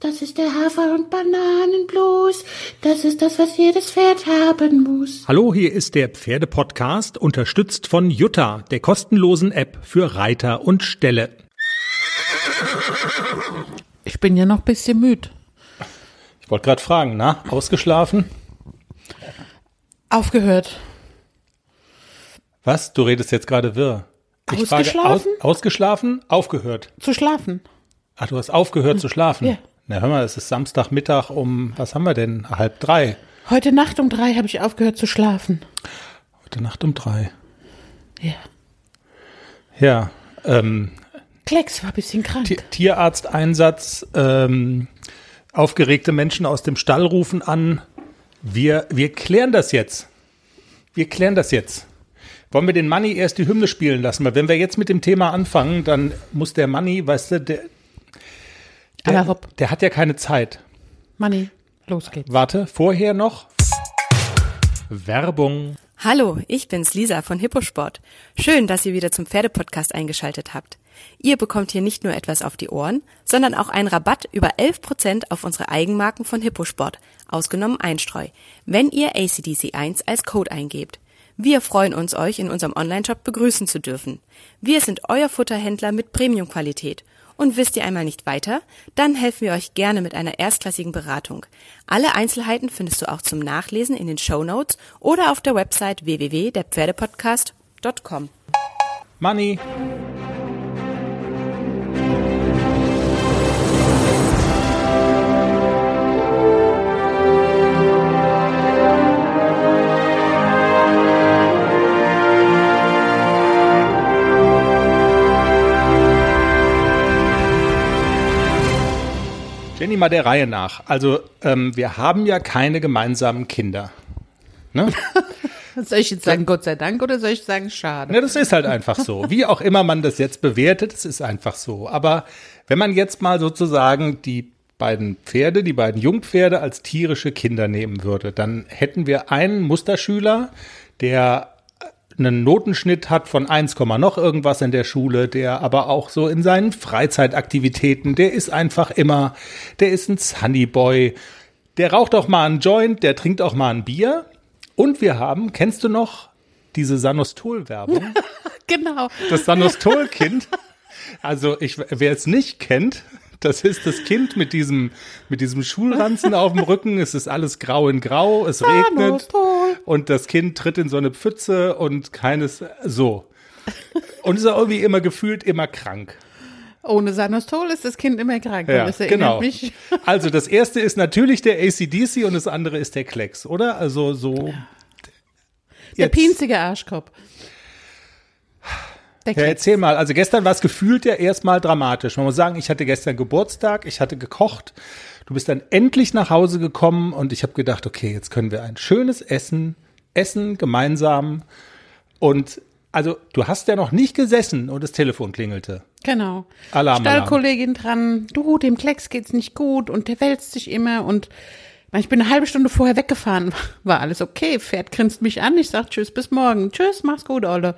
Das ist der Hafer- und Bananenblues. Das ist das, was jedes Pferd haben muss. Hallo, hier ist der Pferdepodcast, unterstützt von Jutta, der kostenlosen App für Reiter und Ställe. Ich bin ja noch ein bisschen müde. Ich wollte gerade fragen, na, ausgeschlafen? Aufgehört. Was? Du redest jetzt gerade wirr. Ich Ausgeschlafen? Frage, aus, ausgeschlafen? Aufgehört. Zu schlafen. Ach, du hast aufgehört zu schlafen? Ja. Na, hör mal, es ist Samstagmittag um, was haben wir denn? Halb drei. Heute Nacht um drei habe ich aufgehört zu schlafen. Heute Nacht um drei. Ja. Ja, ähm, Klecks war ein bisschen krank. Ti- Tierarzteinsatz, ähm, aufgeregte Menschen aus dem Stall rufen an. Wir, wir klären das jetzt. Wir klären das jetzt. Wollen wir den Manni erst die Hymne spielen lassen? Weil wenn wir jetzt mit dem Thema anfangen, dann muss der Manni, weißt du, der, der, hopp. der hat ja keine Zeit. Manni, los geht's. Warte, vorher noch Werbung. Hallo, ich bin's Lisa von Hipposport. Schön, dass ihr wieder zum Pferdepodcast eingeschaltet habt. Ihr bekommt hier nicht nur etwas auf die Ohren, sondern auch einen Rabatt über 11% auf unsere Eigenmarken von Hipposport, ausgenommen Einstreu, wenn ihr ACDC1 als Code eingebt. Wir freuen uns, euch in unserem Onlineshop begrüßen zu dürfen. Wir sind euer Futterhändler mit Premiumqualität. Und wisst ihr einmal nicht weiter? Dann helfen wir euch gerne mit einer erstklassigen Beratung. Alle Einzelheiten findest du auch zum Nachlesen in den Show Notes oder auf der Website www.derpferdepodcast.com. Manni. Jenny, mal der Reihe nach. Also, ähm, wir haben ja keine gemeinsamen Kinder. Ne? Soll ich jetzt sagen Gott sei Dank oder soll ich sagen schade? Ja, das ist halt einfach so. Wie auch immer man das jetzt bewertet, es ist einfach so. Aber wenn man jetzt mal sozusagen die beiden Pferde, die beiden Jungpferde als tierische Kinder nehmen würde, dann hätten wir einen Musterschüler, der einen Notenschnitt hat von 1, noch irgendwas in der Schule, der aber auch so in seinen Freizeitaktivitäten, der ist einfach immer, der ist ein Sunnyboy, der raucht auch mal einen Joint, der trinkt auch mal ein Bier. Und wir haben, kennst du noch diese Sanostol-Werbung? Genau. Das Sanostol-Kind. Also ich, wer es nicht kennt, das ist das Kind mit diesem, mit diesem Schulranzen auf dem Rücken. Es ist alles grau in grau, es regnet und das Kind tritt in so eine Pfütze und keines, so. Und ist auch irgendwie immer gefühlt immer krank. Ohne Sanostol ist das Kind immer krank. Ja, genau. mich. Also das erste ist natürlich der ACDC und das andere ist der Klecks, oder? Also so. Der Jetzt- pinzige Arschkopf. Ja, erzähl mal. Also gestern war es gefühlt ja erstmal dramatisch. Man muss sagen, ich hatte gestern Geburtstag, ich hatte gekocht. Du bist dann endlich nach Hause gekommen und ich habe gedacht, okay, jetzt können wir ein schönes Essen essen gemeinsam. Und also du hast ja noch nicht gesessen und das Telefon klingelte. Genau. Alarm, Stallkollegin dran, du, dem Klecks geht's nicht gut und der wälzt sich immer und ich bin eine halbe Stunde vorher weggefahren, war alles okay, Pferd grinst mich an, ich sag tschüss, bis morgen, tschüss, mach's gut, Olle.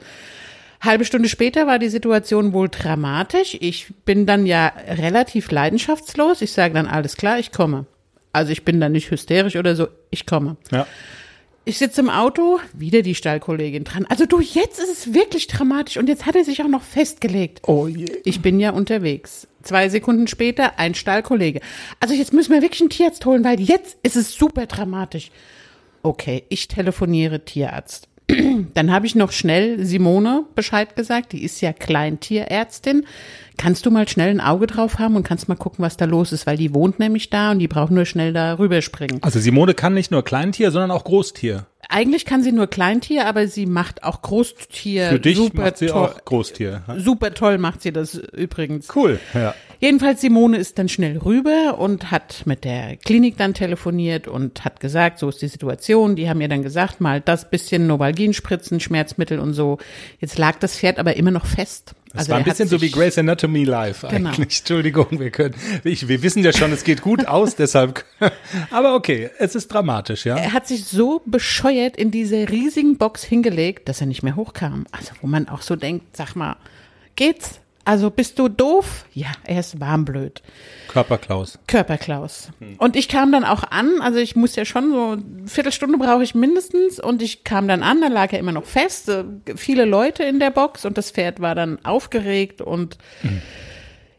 Halbe Stunde später war die Situation wohl dramatisch. Ich bin dann ja relativ leidenschaftslos. Ich sage dann, alles klar, ich komme. Also ich bin dann nicht hysterisch oder so, ich komme. Ja. Ich sitze im Auto, wieder die Stallkollegin dran. Also du, jetzt ist es wirklich dramatisch und jetzt hat er sich auch noch festgelegt. Oh je. Ich bin ja unterwegs. Zwei Sekunden später ein Stallkollege. Also jetzt müssen wir wirklich einen Tierarzt holen, weil jetzt ist es super dramatisch. Okay, ich telefoniere Tierarzt. Dann habe ich noch schnell Simone Bescheid gesagt, die ist ja Kleintierärztin. Kannst du mal schnell ein Auge drauf haben und kannst mal gucken, was da los ist, weil die wohnt nämlich da und die braucht nur schnell da rüberspringen. Also Simone kann nicht nur Kleintier, sondern auch Großtier. Eigentlich kann sie nur Kleintier, aber sie macht auch Großtier. Für dich super macht sie auch Großtier. Super toll macht sie das übrigens. Cool. Ja. Jedenfalls Simone ist dann schnell rüber und hat mit der Klinik dann telefoniert und hat gesagt, so ist die Situation. Die haben ihr dann gesagt, mal das bisschen Novalgin spritzen, Schmerzmittel und so. Jetzt lag das Pferd aber immer noch fest. Das Also war ein bisschen so wie Grey's Anatomy Live Genau. eigentlich. Entschuldigung, wir können, ich, wir wissen ja schon, es geht gut aus, deshalb, aber okay, es ist dramatisch, ja. Er hat sich so bescheuert in diese riesigen Box hingelegt, dass er nicht mehr hochkam. Also wo man auch so denkt, sag mal, geht's? Also bist du doof? Ja, er ist warmblöd. Körperklaus. Körperklaus. Und ich kam dann auch an, also ich muss ja schon so, eine Viertelstunde brauche ich mindestens und ich kam dann an, da lag er immer noch fest, äh, viele Leute in der Box und das Pferd war dann aufgeregt und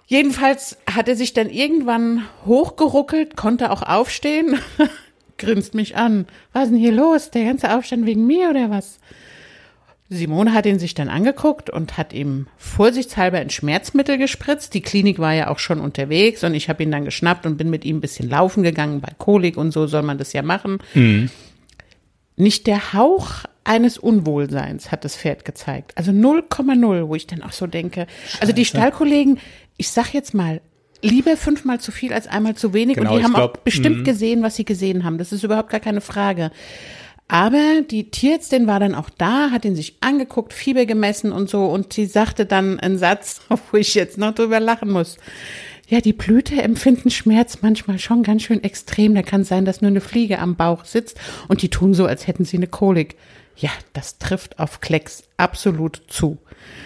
jedenfalls hat er sich dann irgendwann hochgeruckelt, konnte auch aufstehen, grinst mich an. Was ist denn hier los? Der ganze Aufstand wegen mir oder was? Simone hat ihn sich dann angeguckt und hat ihm vorsichtshalber ein Schmerzmittel gespritzt. Die Klinik war ja auch schon unterwegs und ich habe ihn dann geschnappt und bin mit ihm ein bisschen laufen gegangen. Bei Kolik und so soll man das ja machen. Nicht der Hauch eines Unwohlseins hat das Pferd gezeigt. Also 0,0, wo ich dann auch so denke. Also die Stallkollegen, ich sag jetzt mal, lieber fünfmal zu viel als einmal zu wenig. Genau, und die haben glaub, auch bestimmt mhm. gesehen, was sie gesehen haben. Das ist überhaupt gar keine Frage. Aber die Tierärztin war dann auch da, hat ihn sich angeguckt, Fieber gemessen und so. Und sie sagte dann einen Satz, wo ich jetzt noch drüber lachen muss. Ja, die Blüte empfinden Schmerz manchmal schon ganz schön extrem. Da kann sein, dass nur eine Fliege am Bauch sitzt und die tun so, als hätten sie eine Kolik. Ja, das trifft auf Klecks absolut zu.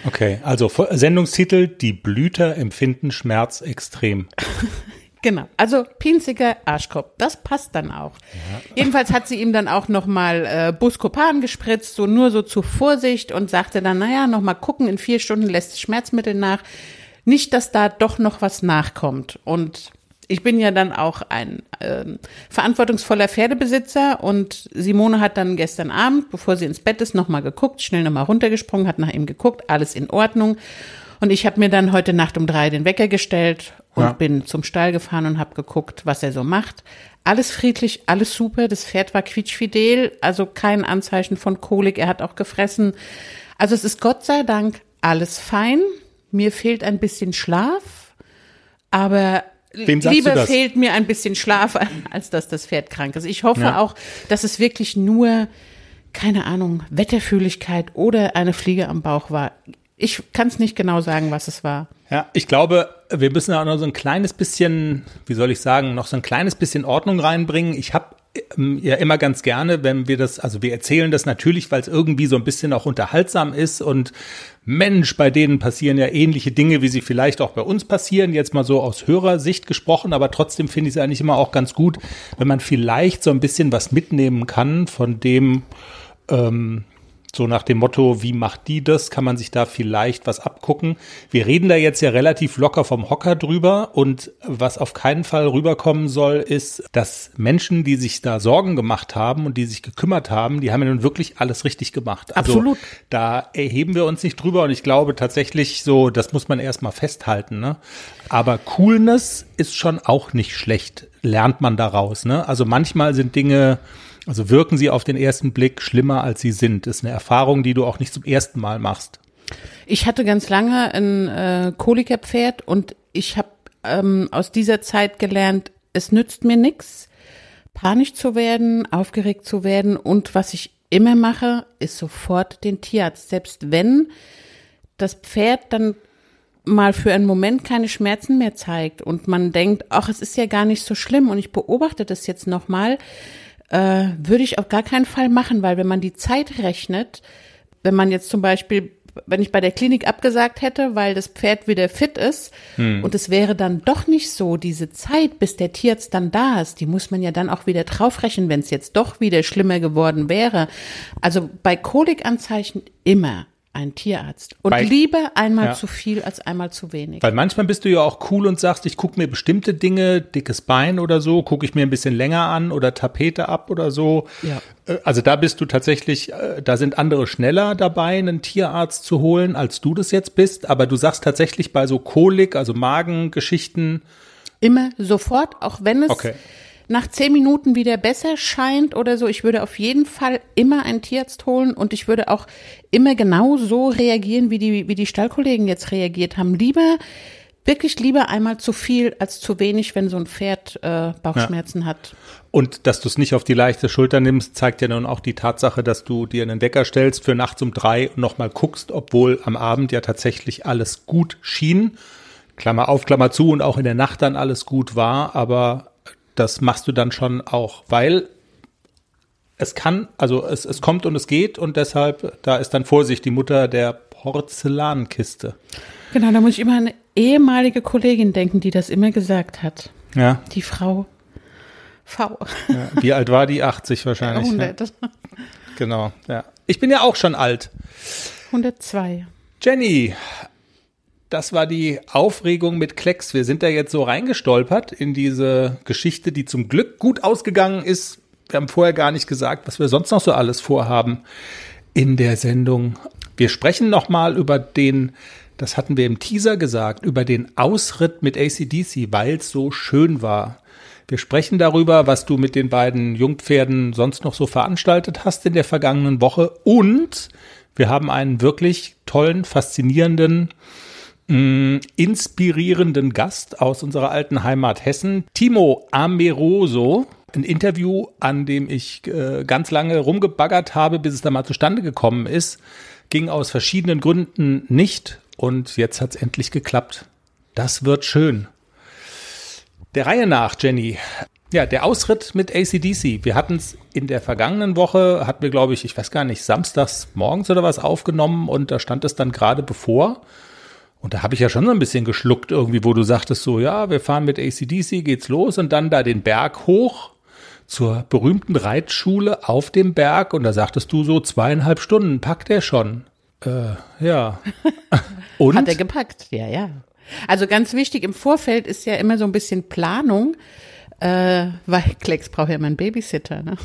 Okay, also Sendungstitel, die Blüter empfinden Schmerz extrem. Genau, also pinziger Arschkopf, das passt dann auch. Jedenfalls hat sie ihm dann auch nochmal äh, Buscopan gespritzt, so nur so zur Vorsicht und sagte dann, naja, nochmal gucken, in vier Stunden lässt das Schmerzmittel nach. Nicht, dass da doch noch was nachkommt. Und ich bin ja dann auch ein ähm, verantwortungsvoller Pferdebesitzer und Simone hat dann gestern Abend, bevor sie ins Bett ist, nochmal geguckt, schnell nochmal runtergesprungen, hat nach ihm geguckt, alles in Ordnung. Und ich habe mir dann heute Nacht um drei den Wecker gestellt und Ja. bin zum Stall gefahren und habe geguckt, was er so macht. Alles friedlich, alles super. Das Pferd war quietschfidel, also kein Anzeichen von Kolik. Er hat auch gefressen. Also es ist Gott sei Dank alles fein. Mir fehlt ein bisschen Schlaf, aber lieber fehlt mir ein bisschen Schlaf, als dass das Pferd krank ist. Ich hoffe Ja. auch, dass es wirklich nur, keine Ahnung, Wetterfühligkeit oder eine Fliege am Bauch war. Ich kann es nicht genau sagen, was es war. Ja, ich glaube, wir müssen auch noch so ein kleines bisschen, wie soll ich sagen, noch so ein kleines bisschen Ordnung reinbringen. Ich habe ähm, ja immer ganz gerne, wenn wir das, also wir erzählen das natürlich, weil es irgendwie so ein bisschen auch unterhaltsam ist und Mensch, bei denen passieren ja ähnliche Dinge, wie sie vielleicht auch bei uns passieren, jetzt mal so aus Hörersicht gesprochen, aber trotzdem finde ich es eigentlich immer auch ganz gut, wenn man vielleicht so ein bisschen was mitnehmen kann von dem, ähm, so nach dem Motto, wie macht die das? Kann man sich da vielleicht was abgucken? Wir reden da jetzt ja relativ locker vom Hocker drüber und was auf keinen Fall rüberkommen soll, ist, dass Menschen, die sich da Sorgen gemacht haben und die sich gekümmert haben, die haben ja nun wirklich alles richtig gemacht. Also Absolut. da erheben wir uns nicht drüber und ich glaube tatsächlich so, das muss man erstmal festhalten, ne? Aber Coolness ist schon auch nicht schlecht, lernt man daraus, ne? Also manchmal sind Dinge, also wirken sie auf den ersten Blick schlimmer, als sie sind. Ist eine Erfahrung, die du auch nicht zum ersten Mal machst. Ich hatte ganz lange ein äh, Kolikerpferd und ich habe ähm, aus dieser Zeit gelernt, es nützt mir nichts, panisch zu werden, aufgeregt zu werden und was ich immer mache, ist sofort den Tierarzt. Selbst wenn das Pferd dann mal für einen Moment keine Schmerzen mehr zeigt und man denkt, ach, es ist ja gar nicht so schlimm und ich beobachte das jetzt nochmal, äh, würde ich auf gar keinen Fall machen, weil wenn man die Zeit rechnet, wenn man jetzt zum Beispiel, wenn ich bei der Klinik abgesagt hätte, weil das Pferd wieder fit ist und es wäre dann doch nicht so, diese Zeit, bis der Tierarzt dann da ist, die muss man ja dann auch wieder draufrechnen, wenn es jetzt doch wieder schlimmer geworden wäre. Also bei Kolikanzeichen immer ein Tierarzt. Und Bei- lieber einmal Ja. zu viel als einmal zu wenig. Weil manchmal bist du ja auch cool und sagst, ich gucke mir bestimmte Dinge, dickes Bein oder so, gucke ich mir ein bisschen länger an oder Tapete ab oder so. Ja. Äh, Also da bist du tatsächlich, äh, da sind andere schneller dabei, einen Tierarzt zu holen, als du das jetzt bist. Aber du sagst tatsächlich bei so Kolik, also Magengeschichten, Immer sofort, auch wenn es Okay. Nach zehn Minuten wieder besser scheint oder so. Ich würde auf jeden Fall immer einen Tierarzt holen und ich würde auch immer genau so reagieren, wie die, wie die Stallkollegen jetzt reagiert haben. Lieber, wirklich lieber einmal zu viel als zu wenig, wenn so ein Pferd äh, Bauchschmerzen hat. Und dass du es nicht auf die leichte Schulter nimmst, zeigt ja nun auch die Tatsache, dass du dir einen Wecker stellst für nachts um drei und nochmal guckst, obwohl am Abend ja tatsächlich alles gut schien. Klammer auf, Klammer zu und auch in der Nacht dann alles gut war, aber das machst du dann schon auch, weil es kann, also es, es kommt und es geht und deshalb, da ist dann Vorsicht, die Mutter der Porzellankiste. Genau, da muss ich immer an eine ehemalige Kollegin denken, die das immer gesagt hat. Ja. Die Frau V. ja. Wie alt war die? 80 wahrscheinlich. Ne? 100, Genau, ja. Ich bin ja auch schon alt. 102. Jenny, das war die Aufregung mit Klecks. Wir sind da jetzt so reingestolpert in diese Geschichte, die zum Glück gut ausgegangen ist. Wir haben vorher gar nicht gesagt, was wir sonst noch so alles vorhaben in der Sendung. Wir sprechen noch mal über den, das hatten wir im Teaser gesagt, über den Ausritt mit ACDC, weil es so schön war. Wir sprechen darüber, was du mit den beiden Jungpferden sonst noch so veranstaltet hast in der vergangenen Woche. Und wir haben einen wirklich tollen, faszinierenden, inspirierenden Gast aus unserer alten Heimat Hessen, Timo Ameroso. Ein Interview, an dem ich äh, ganz lange rumgebaggert habe, bis es da mal zustande gekommen ist, ging aus verschiedenen Gründen nicht. Und jetzt hat es endlich geklappt. Das wird schön. Der Reihe nach, Jenny. Ja, der Ausritt mit ACDC. Wir hatten es in der vergangenen Woche, hatten wir, glaube ich, ich weiß gar nicht, samstags morgens oder was aufgenommen und da stand es dann gerade bevor. Und da habe ich ja schon so ein bisschen geschluckt irgendwie, wo du sagtest so, ja, wir fahren mit ACDC, geht's los und dann da den Berg hoch zur berühmten Reitschule auf dem Berg und da sagtest du so zweieinhalb Stunden, packt er schon. Äh, ja. Und? Hat er gepackt, ja, ja. Also ganz wichtig, im Vorfeld ist ja immer so ein bisschen Planung, äh, weil Klecks braucht ja immer einen Babysitter. Ne?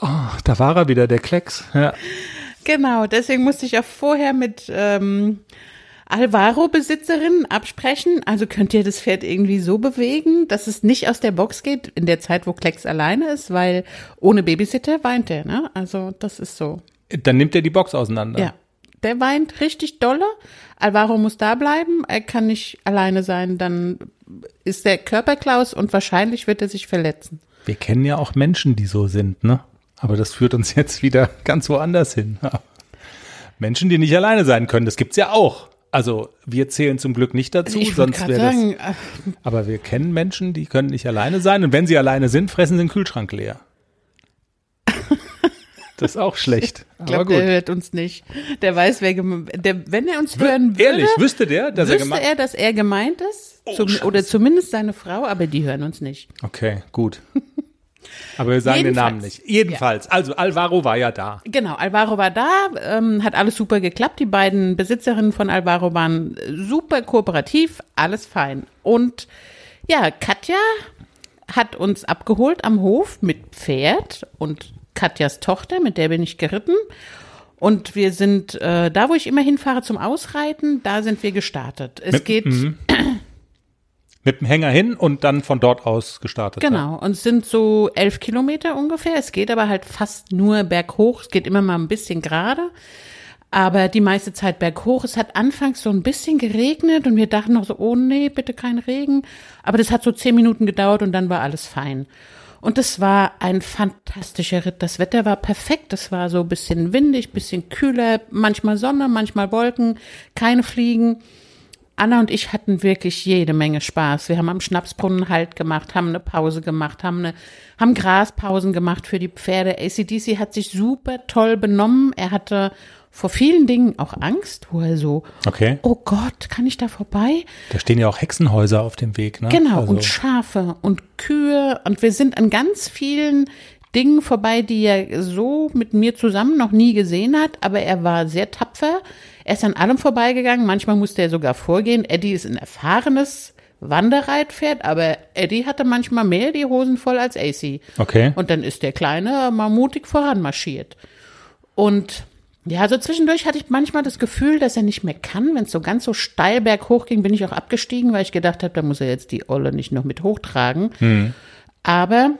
Oh, da war er wieder, der Klecks. Ja. Genau, deswegen musste ich auch vorher mit ähm, Alvaro-Besitzerin absprechen. Also könnt ihr das Pferd irgendwie so bewegen, dass es nicht aus der Box geht in der Zeit, wo Klecks alleine ist, weil ohne Babysitter weint er. Ne? Also das ist so. Dann nimmt er die Box auseinander. Ja, der weint richtig dolle. Alvaro muss da bleiben. Er kann nicht alleine sein. Dann ist der Körperklaus und wahrscheinlich wird er sich verletzen. Wir kennen ja auch Menschen, die so sind, ne? Aber das führt uns jetzt wieder ganz woanders hin. Menschen, die nicht alleine sein können, das gibt's ja auch. Also wir zählen zum Glück nicht dazu, Ich sonst wäre das. sagen, äh, Aber wir kennen Menschen, die können nicht alleine sein und wenn sie alleine sind, fressen sie den Kühlschrank leer. Das ist auch schlecht. ich glaube, Aber der gut. hört uns nicht. Der weiß, wer der, wenn er uns hören würde, Ehrlich, wüsste der, dass er wüsste gemacht er, dass er gemeint ist. Oh, Zum, oder zumindest seine Frau, aber die hören uns nicht. Okay, gut. Aber wir sagen den Namen Jedenfalls. nicht. Jedenfalls, also Alvaro war ja da. Genau, Alvaro war da, ähm, hat alles super geklappt. Die beiden Besitzerinnen von Alvaro waren super kooperativ, alles fein. Und ja, Katja hat uns abgeholt am Hof mit Pferd und Katjas Tochter, mit der bin ich geritten. Und wir sind äh, da, wo ich immer hinfahre zum Ausreiten, da sind wir gestartet. Es Mit- geht mhm. Mit dem Hänger hin und dann von dort aus gestartet. Genau, und es sind so elf Kilometer ungefähr. Es geht aber halt fast nur berghoch. Es geht immer mal ein bisschen gerade, aber die meiste Zeit berghoch. Es hat anfangs so ein bisschen geregnet und wir dachten noch so, oh nee, bitte kein Regen. Aber das hat so zehn Minuten gedauert und dann war alles fein. Und es war ein fantastischer Ritt. Das Wetter war perfekt. Es war so ein bisschen windig, bisschen kühler, manchmal Sonne, manchmal Wolken, keine Fliegen. Anna und ich hatten wirklich jede Menge Spaß. Wir haben am Schnapsbrunnen Halt gemacht, haben eine Pause gemacht, haben, eine, haben Graspausen gemacht für die Pferde. ACDC hat sich super toll benommen. Er hatte vor vielen Dingen auch Angst, wo er so, Okay. oh Gott, kann ich da vorbei? Da stehen ja auch Hexenhäuser auf dem Weg, ne? Genau, Also, und Schafe und Kühe. Und wir sind an ganz vielen Dingen vorbei, die er so mit mir zusammen noch nie gesehen hat. Aber er war sehr tapfer. Er ist an allem vorbeigegangen. Manchmal musste er sogar vorgehen. Eddie ist ein erfahrenes Wanderreitpferd, aber Eddie hatte manchmal mehr die Hosen voll als AC. Okay. Und dann ist der Kleine mal mutig voranmarschiert. Und ja, so zwischendurch hatte ich manchmal das Gefühl, dass er nicht mehr kann. Wenn es so ganz so steil berghoch ging, bin ich auch abgestiegen, weil ich gedacht habe, da muss er jetzt die Olle nicht noch mit hochtragen. Aber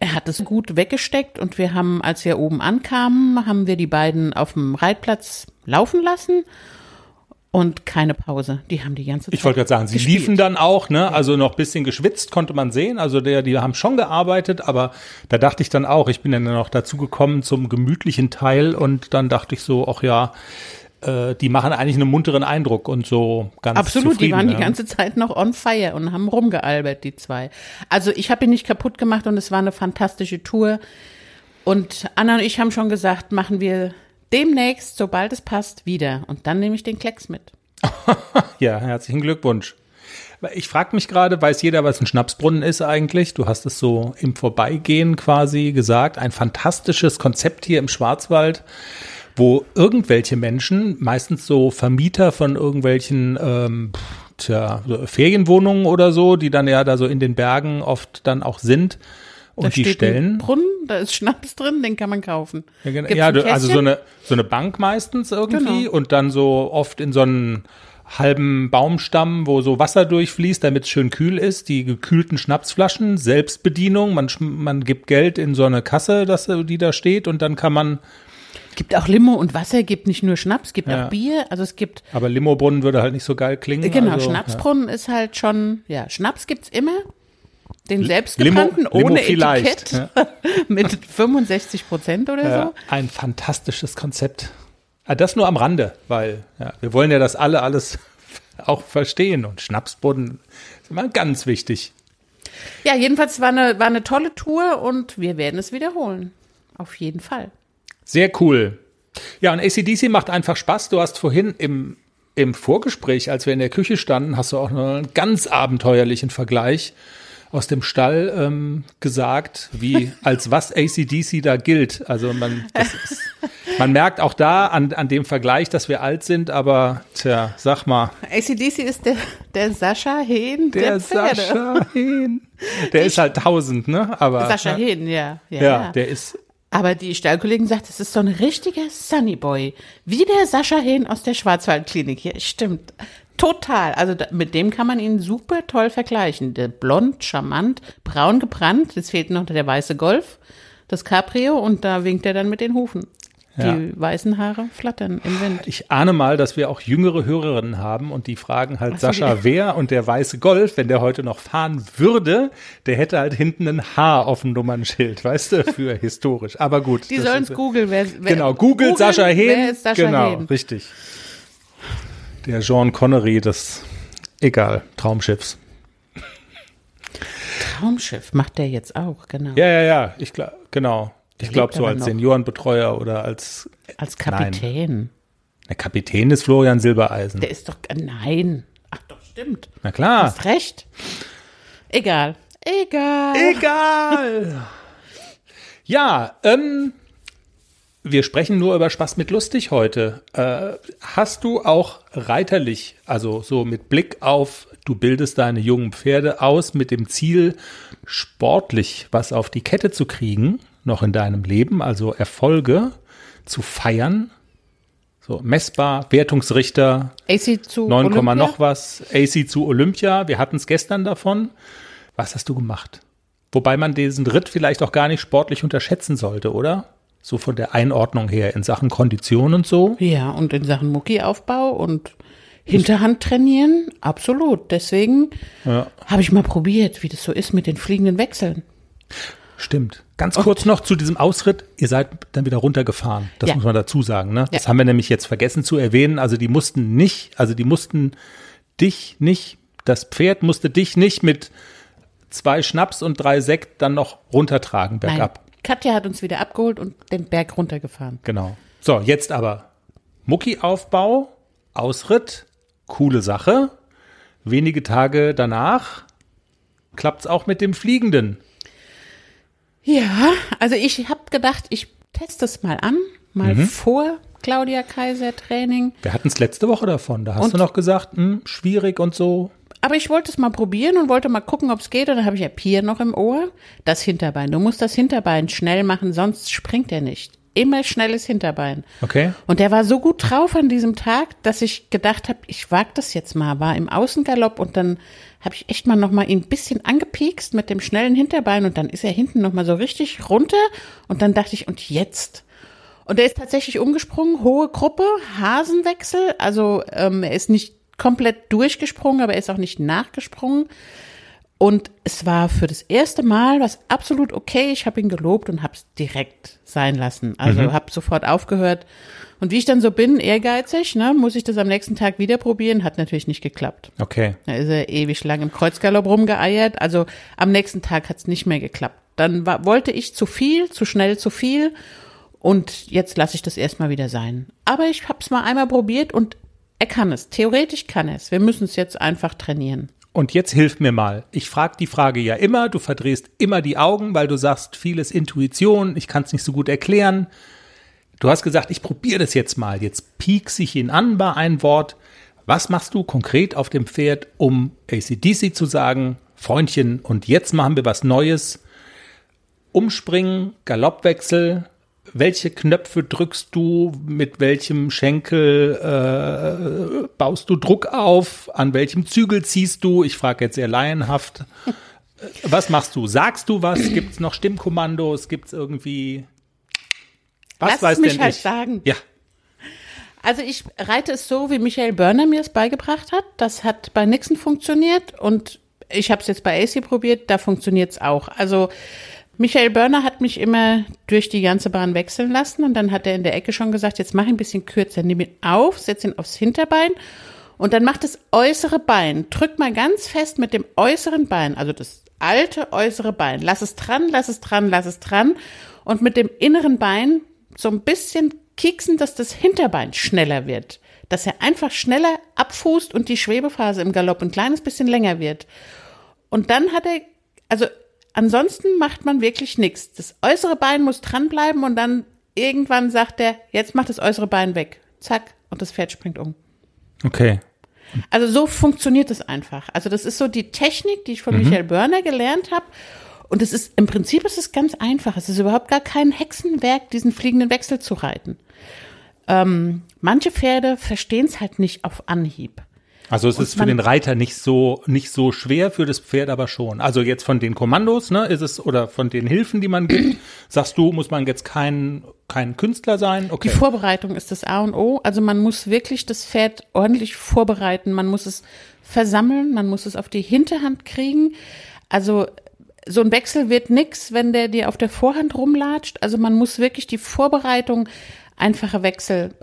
er hat es gut weggesteckt und wir haben, als wir oben ankamen, haben wir die beiden auf dem Reitplatz laufen lassen und keine Pause. Die haben die ganze Zeit. Ich wollte gerade sagen, sie gespielt. liefen dann auch, ne? Also noch ein bisschen geschwitzt konnte man sehen. Also der, die haben schon gearbeitet, aber da dachte ich dann auch, ich bin dann noch dazu gekommen zum gemütlichen Teil und dann dachte ich so, ach ja, äh, die machen eigentlich einen munteren Eindruck und so ganz Absolut, die waren die ne? ganze Zeit noch on fire und haben rumgealbert, die zwei. Also ich habe ihn nicht kaputt gemacht und es war eine fantastische Tour. Und Anna und ich haben schon gesagt, machen wir demnächst, sobald es passt, wieder. Und dann nehme ich den Klecks mit. Ja, herzlichen Glückwunsch. Ich frage mich gerade, weiß jeder, was ein Schnapsbrunnen ist eigentlich? Du hast es so im Vorbeigehen quasi gesagt. Ein fantastisches Konzept hier im Schwarzwald, wo irgendwelche Menschen, meistens so Vermieter von irgendwelchen ähm, tja, so Ferienwohnungen oder so, die dann ja da so in den Bergen oft dann auch sind, und da die steht stellen. ein Brunnen, da ist Schnaps drin, den kann man kaufen. Ja, genau. Ja also so eine, so eine Bank meistens irgendwie Genau. und dann so oft in so einen halben Baumstamm, wo so Wasser durchfließt, damit es schön kühl ist. Die gekühlten Schnapsflaschen, Selbstbedienung. Man, man gibt Geld in so eine Kasse, das, äh, die da steht und dann kann man, Gibt auch Limo und Wasser, gibt nicht nur Schnaps, gibt Ja. auch Bier. Also es gibt, aber Limobrunnen würde halt nicht so geil klingen. genau, also, Schnapsbrunnen ist halt schon, ja, Schnaps gibt's immer. Den selbstgebrannten, Limo ohne Etikett, mit 65 Prozent oder Ja, so. ein fantastisches Konzept. Ah, Das nur am Rande, weil ja, wir wollen ja das alle alles auch verstehen und Schnapsbrunnen ist immer ganz wichtig. Ja, jedenfalls war eine, war eine tolle Tour und wir werden es wiederholen. Auf jeden Fall. Sehr cool. Ja, und ACDC macht einfach Spaß. Du hast vorhin im, im Vorgespräch, als wir in der Küche standen, hast du auch noch einen ganz abenteuerlichen Vergleich aus dem Stall ähm, gesagt, wie als was ACDC da gilt. Also man, ist, man merkt auch da an, an dem Vergleich, dass wir alt sind, aber tja, sag mal, ACDC ist der, der Sascha Hehn der, der. Sascha Hehn, der ist halt tausend, ne? Aber Sascha ja, Hehn, ja. Ja, ja, ja. der ist Aber die Stallkollegen sagt, es ist so ein richtiger Sunnyboy. Wie der Sascha Hehn aus der Schwarzwaldklinik hier. Stimmt. Total. Also da, mit dem kann man ihn super toll vergleichen. Der blond, charmant, braun gebrannt. Jetzt fehlt noch der weiße Golf, das Cabrio und da winkt er dann mit den Hufen. Ja. Die weißen Haare flattern im Wind. Ich ahne mal, dass wir auch jüngere Hörerinnen haben und die fragen halt so, Sascha wer und der weiße Golf, wenn der heute noch fahren würde, der hätte halt hinten ein H auf dem Nummernschild, weißt du, für historisch. Aber gut. Die sollen es googeln. Wer, wer, Genau, googelt googeln, Sascha Hehn. Wer ist Sascha genau, Hehn? richtig. Der Sean Connery des, egal, Traumschiffs. Traumschiff macht der jetzt auch, genau. Ja, ja, ja, ich glaube, genau. Ich glaube so als noch. Seniorenbetreuer oder als Als Kapitän. der Kapitän ist Florian Silbereisen. Der ist doch, äh, nein. Ach doch, stimmt. Na klar. Hast recht. Egal. Egal. Egal. Ja, ähm, wir sprechen nur über Spaß mit lustig heute. Äh, hast du auch reiterlich, also so mit Blick auf, du bildest deine jungen Pferde aus mit dem Ziel, sportlich was auf die Kette zu kriegen, noch in deinem Leben, also Erfolge zu feiern? So messbar, Wertungsrichter, AC zu 9, Olympia? noch was, AC zu Olympia. Wir hatten es gestern davon. Was hast du gemacht? Wobei man diesen Ritt vielleicht auch gar nicht sportlich unterschätzen sollte, oder? So von der Einordnung her in Sachen Kondition und so. Ja, und in Sachen Muckiaufbau und Hinterhand trainieren, absolut. Deswegen habe ich mal probiert, wie das so ist mit den fliegenden Wechseln. Stimmt. Ganz kurz noch zu diesem Ausritt. Ihr seid dann wieder runtergefahren. Das Ja. muss man dazu sagen. Ne? Das Ja. haben wir nämlich jetzt vergessen zu erwähnen. Also die mussten nicht, also die mussten dich nicht, das Pferd musste dich nicht mit zwei Schnaps und drei Sekt dann noch runtertragen bergab. Nein, Katja hat uns wieder abgeholt und den Berg runtergefahren. Genau. So, jetzt aber Mucki-Aufbau, Ausritt, coole Sache. Wenige Tage danach klappt's auch mit dem Fliegenden. Ja, also ich habe gedacht, ich teste es mal an, mal Mhm. vor Claudia Kaiser Training. Wir hatten's letzte Woche davon. Da hast Und- du noch gesagt, hm, schwierig und so. Aber ich wollte es mal probieren und wollte mal gucken, ob es geht. Und dann habe ich ja Pier noch im Ohr. Das Hinterbein. Du musst das Hinterbein schnell machen, sonst springt er nicht. Immer schnelles Hinterbein. Okay. Und der war so gut drauf an diesem Tag, dass ich gedacht habe, ich wag das jetzt mal. War im Außengalopp und dann habe ich echt mal noch mal ihn ein bisschen angepiekst mit dem schnellen Hinterbein und dann ist er hinten noch mal so richtig runter und dann dachte ich, und jetzt? Und er ist tatsächlich umgesprungen, hohe Gruppe, Hasenwechsel. Also ähm, er ist nicht komplett durchgesprungen, aber er ist auch nicht nachgesprungen. Und es war für das erste Mal was absolut okay. Ich habe ihn gelobt und habe es direkt sein lassen. Also Mhm. habe sofort aufgehört. Und wie ich dann so bin, ehrgeizig, ne, muss ich das am nächsten Tag wieder probieren. Hat natürlich nicht geklappt. Okay. Da ist er ewig lang im Kreuzgalopp rumgeeiert. Also am nächsten Tag hat es nicht mehr geklappt. Dann war, wollte ich zu viel, zu schnell zu viel. Und jetzt lasse ich das erstmal wieder sein. Aber ich habe es mal einmal probiert und er kann es. Theoretisch kann es. Wir müssen es jetzt einfach trainieren. Und jetzt hilf mir mal. Ich frage die Frage ja immer, du verdrehst immer die Augen, weil du sagst, vieles Intuition, ich kann es nicht so gut erklären. Du hast gesagt, ich probiere das jetzt mal. Jetzt piekse ich ihn an bei einem Wort. Was machst du konkret auf dem Pferd, um ACDC zu sagen, Freundchen, und jetzt machen wir was Neues? Umspringen, Galoppwechsel, welche Knöpfe drückst du, mit welchem Schenkel äh, baust du Druck auf, an welchem Zügel ziehst du? Ich frage jetzt sehr laienhaft. Was machst du? Sagst du was? Gibt es noch Stimmkommandos? Gibt es irgendwie. Was Lass weiß mich denn halt ich? sagen. Ja. Also ich reite es so, wie Michael Börner mir es beigebracht hat. Das hat bei Nixon funktioniert und ich habe es jetzt bei AC probiert, da funktioniert es auch. Also Michael Börner hat mich immer durch die ganze Bahn wechseln lassen und dann hat er in der Ecke schon gesagt, jetzt mach ihn ein bisschen kürzer, nimm ihn auf, setz ihn aufs Hinterbein und dann mach das äußere Bein, drück mal ganz fest mit dem äußeren Bein, also das alte äußere Bein, lass es dran, lass es dran, lass es dran und mit dem inneren Bein so ein bisschen kieksen, dass das Hinterbein schneller wird, dass er einfach schneller abfußt und die Schwebephase im Galopp ein kleines bisschen länger wird. Und dann hat er, also ansonsten macht man wirklich nichts. Das äußere Bein muss dranbleiben und dann irgendwann sagt er, jetzt macht das äußere Bein weg. Zack, und das Pferd springt um. Okay. Also so funktioniert es einfach. Also das ist so die Technik, die ich von Michael Börner gelernt habe. Und es ist im Prinzip ist es ganz einfach. Es ist überhaupt gar kein Hexenwerk, diesen fliegenden Wechsel zu reiten. Ähm, manche Pferde verstehen es halt nicht auf Anhieb. Also es ist für den Reiter nicht so nicht so schwer, für das Pferd aber schon. Also jetzt von den Kommandos, ne, ist es oder von den Hilfen, die man gibt, sagst du, muss man jetzt kein kein Künstler sein? Okay. Die Vorbereitung ist das A und O. Also man muss wirklich das Pferd ordentlich vorbereiten. Man muss es versammeln, man muss es auf die Hinterhand kriegen. Also so ein Wechsel wird nix, wenn der dir auf der Vorhand rumlatscht. Also man muss wirklich die Vorbereitung, einfache Wechsel,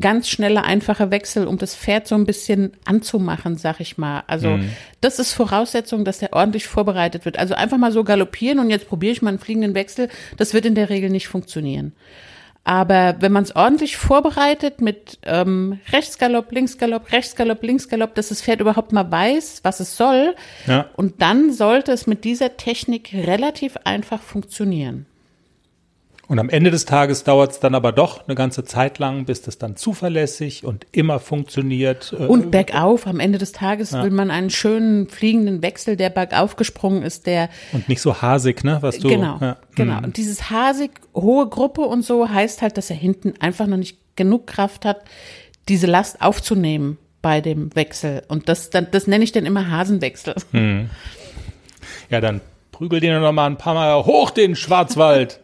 ganz schnelle, einfache Wechsel, um das Pferd so ein bisschen anzumachen, sag ich mal. Also das ist Voraussetzung, dass der ordentlich vorbereitet wird. Also einfach mal so galoppieren und jetzt probiere ich mal einen fliegenden Wechsel. Das wird in der Regel nicht funktionieren. Aber wenn man es ordentlich vorbereitet mit ähm, Rechtsgalopp, Linksgalopp, Rechtsgalopp, Linksgalopp, dass das Pferd überhaupt mal weiß, was es soll, Ja. und dann sollte es mit dieser Technik relativ einfach funktionieren. Und am Ende des Tages dauert es dann aber doch eine ganze Zeit lang, bis das dann zuverlässig und immer funktioniert. Äh, Und bergauf, am Ende des Tages will man einen schönen fliegenden Wechsel, der bergauf gesprungen ist, der und nicht so hasig, ne, was du. genau, ja. genau. Und dieses hasig hohe Gruppe und so heißt halt, dass er hinten einfach noch nicht genug Kraft hat, diese Last aufzunehmen bei dem Wechsel. Und das, dann, das nenne ich dann immer Hasenwechsel. Ja, dann prügel den noch mal ein paar Mal hoch den Schwarzwald.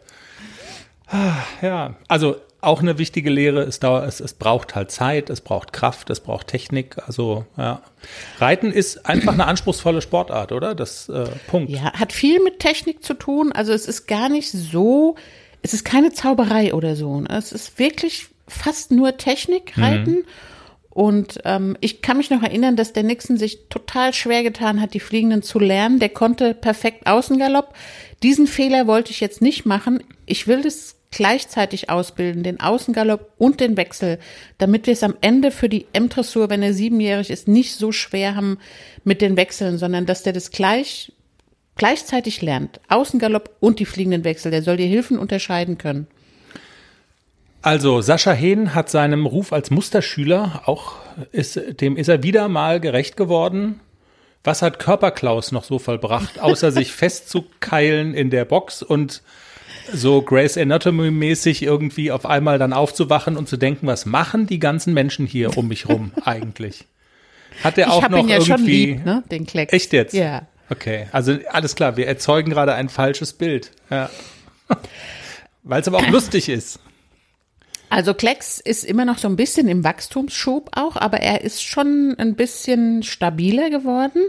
Ah, ja, also auch eine wichtige Lehre, es, dauert, es, es braucht halt Zeit, es braucht Kraft, es braucht Technik. Also ja, Reiten ist einfach eine anspruchsvolle Sportart, oder? Das äh, Punkt. Ja, hat viel mit Technik zu tun. Also es ist gar nicht so, es ist keine Zauberei oder so. ne? Es ist wirklich fast nur Technik, Reiten. Und ähm, ich kann mich noch erinnern, dass der Nixon sich total schwer getan hat, die Fliegenden zu lernen. Der konnte perfekt Außengalopp. Diesen Fehler wollte ich jetzt nicht machen. Ich will das gleichzeitig ausbilden, den Außengalopp und den Wechsel, damit wir es am Ende für die M-Dressur, wenn er siebenjährig ist, nicht so schwer haben mit den Wechseln, sondern dass der das gleich gleichzeitig lernt. Außengalopp und die fliegenden Wechsel. Der soll die Hilfen unterscheiden können. Also Sascha Hehn hat seinem Ruf als Musterschüler auch ist, dem ist er wieder mal gerecht geworden. Was hat Körperklaus noch so vollbracht, außer sich festzukeilen in der Box und so Grace Anatomy mäßig irgendwie auf einmal dann aufzuwachen und zu denken, was machen die ganzen Menschen hier um mich rum eigentlich? Hat er auch noch ihn ja irgendwie schon lieb, ne? Den Klecks. Echt jetzt? Ja. Okay, also alles klar, wir erzeugen gerade ein falsches Bild. Ja. Weil es aber auch lustig ist. Also Klecks ist immer noch so ein bisschen im Wachstumsschub auch, aber er ist schon ein bisschen stabiler geworden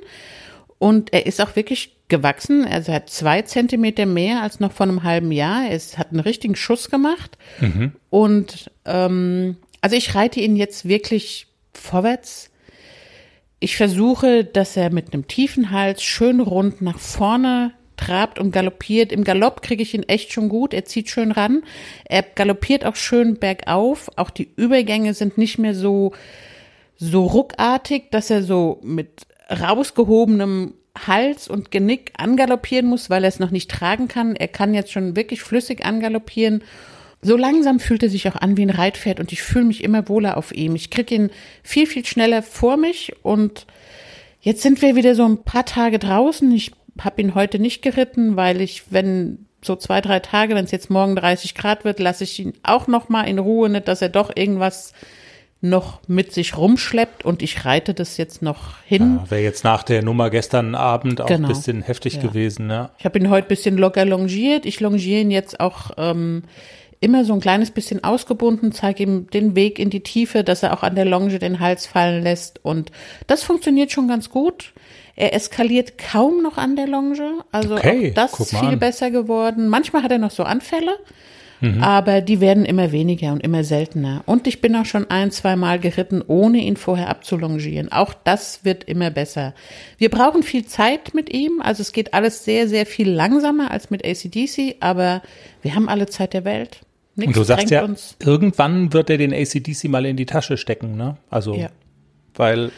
und er ist auch wirklich gewachsen. Also er hat zwei Zentimeter mehr als noch vor einem halben Jahr. Er hat einen richtigen Schuss gemacht und ähm, also ich reite ihn jetzt wirklich vorwärts. Ich versuche, dass er mit einem tiefen Hals schön rund nach vorne trabt und galoppiert. Im Galopp kriege ich ihn echt schon gut. Er zieht schön ran. Er galoppiert auch schön bergauf. Auch die Übergänge sind nicht mehr so, so ruckartig, dass er so mit rausgehobenem Hals und Genick angaloppieren muss, weil er es noch nicht tragen kann. Er kann jetzt schon wirklich flüssig angaloppieren. So langsam fühlt er sich auch an wie ein Reitpferd und ich fühle mich immer wohler auf ihm. Ich kriege ihn viel, viel schneller vor mich und jetzt sind wir wieder so ein paar Tage draußen. Ich habe ihn heute nicht geritten, weil ich, wenn so zwei, drei Tage, wenn es jetzt morgen 30 Grad wird, lasse ich ihn auch noch mal in Ruhe, nicht, dass er doch irgendwas noch mit sich rumschleppt und ich reite das jetzt noch hin. Ja, Wäre jetzt nach der Nummer gestern Abend auch genau. ein bisschen heftig ja. gewesen. Ja. Ich habe ihn heute ein bisschen locker longiert. Ich longiere ihn jetzt auch ähm, immer so ein kleines bisschen ausgebunden, zeige ihm den Weg in die Tiefe, dass er auch an der Longe den Hals fallen lässt. Und das funktioniert schon ganz gut. Er eskaliert kaum noch an der Longe. Also okay, auch das ist viel an. besser geworden. Manchmal hat er noch so Anfälle. Mhm. Aber die werden immer weniger und immer seltener. Und ich bin auch schon ein, zwei Mal geritten, ohne ihn vorher abzulongieren. Auch das wird immer besser. Wir brauchen viel Zeit mit ihm. Also es geht alles sehr, sehr viel langsamer als mit ACDC, aber wir haben alle Zeit der Welt. Nichts und du sagst ja, uns. irgendwann wird er den ACDC mal in die Tasche stecken, ne? Also, ja. weil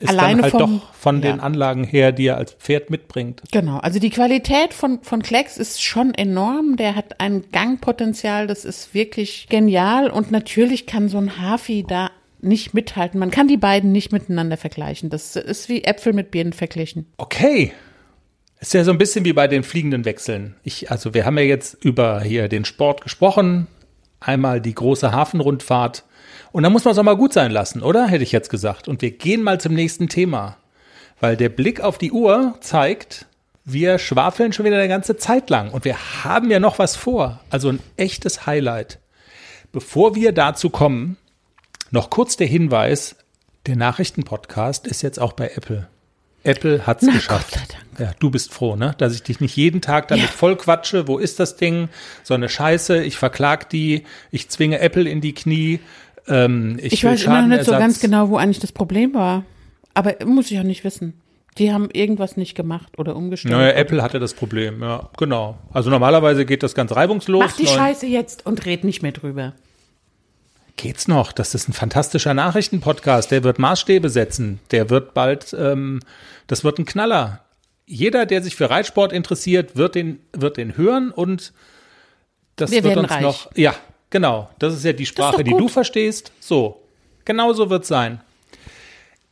ist Alleine dann halt vom, doch von ja. den Anlagen her, die er als Pferd mitbringt. Genau, also die Qualität von, von Klecks ist schon enorm. Der hat ein Gangpotenzial, das ist wirklich genial. Und natürlich kann so ein Hafi da nicht mithalten. Man kann die beiden nicht miteinander vergleichen. Das ist wie Äpfel mit Birnen verglichen. Okay. Ist ja so ein bisschen wie bei den fliegenden Wechseln. Ich, also wir haben ja jetzt über hier den Sport gesprochen. Einmal die große Hafenrundfahrt und da muss man es auch mal gut sein lassen, oder? Hätte ich jetzt gesagt. Und wir gehen mal zum nächsten Thema. Weil der Blick auf die Uhr zeigt, wir schwafeln schon wieder eine ganze Zeit lang. Und wir haben ja noch was vor. Also ein echtes Highlight. Bevor wir dazu kommen, noch kurz der Hinweis, der Nachrichtenpodcast ist jetzt auch bei Apple. Apple hat es geschafft. Ja, du bist froh, ne? Dass ich dich nicht jeden Tag damit ja. voll quatsche. Wo ist das Ding? So eine Scheiße. Ich verklag die. Ich zwinge Apple in die Knie. Ähm, ich, ich weiß immer noch nicht so ganz genau, wo eigentlich das Problem war. Aber muss ich auch nicht wissen. Die haben irgendwas nicht gemacht oder umgestellt. Naja, Apple hatte das Problem, ja, genau. Also normalerweise geht das ganz reibungslos. Mach die Scheiße jetzt und red nicht mehr drüber. Geht's noch? Das ist ein fantastischer Nachrichtenpodcast. Der wird Maßstäbe setzen. Der wird bald, ähm, das wird ein Knaller. Jeder, der sich für Reitsport interessiert, wird den, wird den hören und das Wir wird uns reich. noch, ja, Genau, das ist ja die Sprache, die du verstehst. So, genau so wird es sein.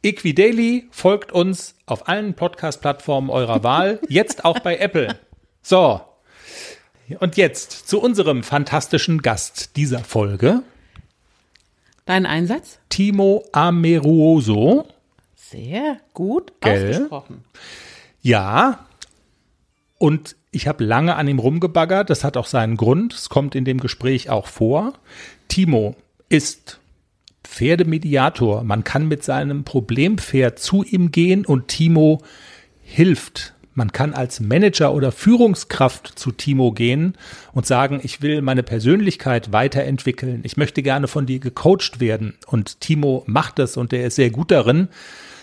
Equidaily folgt uns auf allen Podcast-Plattformen eurer Wahl, jetzt auch bei Apple. So, und jetzt zu unserem fantastischen Gast dieser Folge. Dein Einsatz? Timo Ameruoso. Sehr gut Gell? ausgesprochen. Ja, und ich habe lange an ihm rumgebaggert. Das hat auch seinen Grund. Es kommt in dem Gespräch auch vor. Timo ist Pferdemediator. Man kann mit seinem Problempferd zu ihm gehen und Timo hilft. Man kann als Manager oder Führungskraft zu Timo gehen und sagen, ich will meine Persönlichkeit weiterentwickeln. Ich möchte gerne von dir gecoacht werden. Und Timo macht das und er ist sehr gut darin.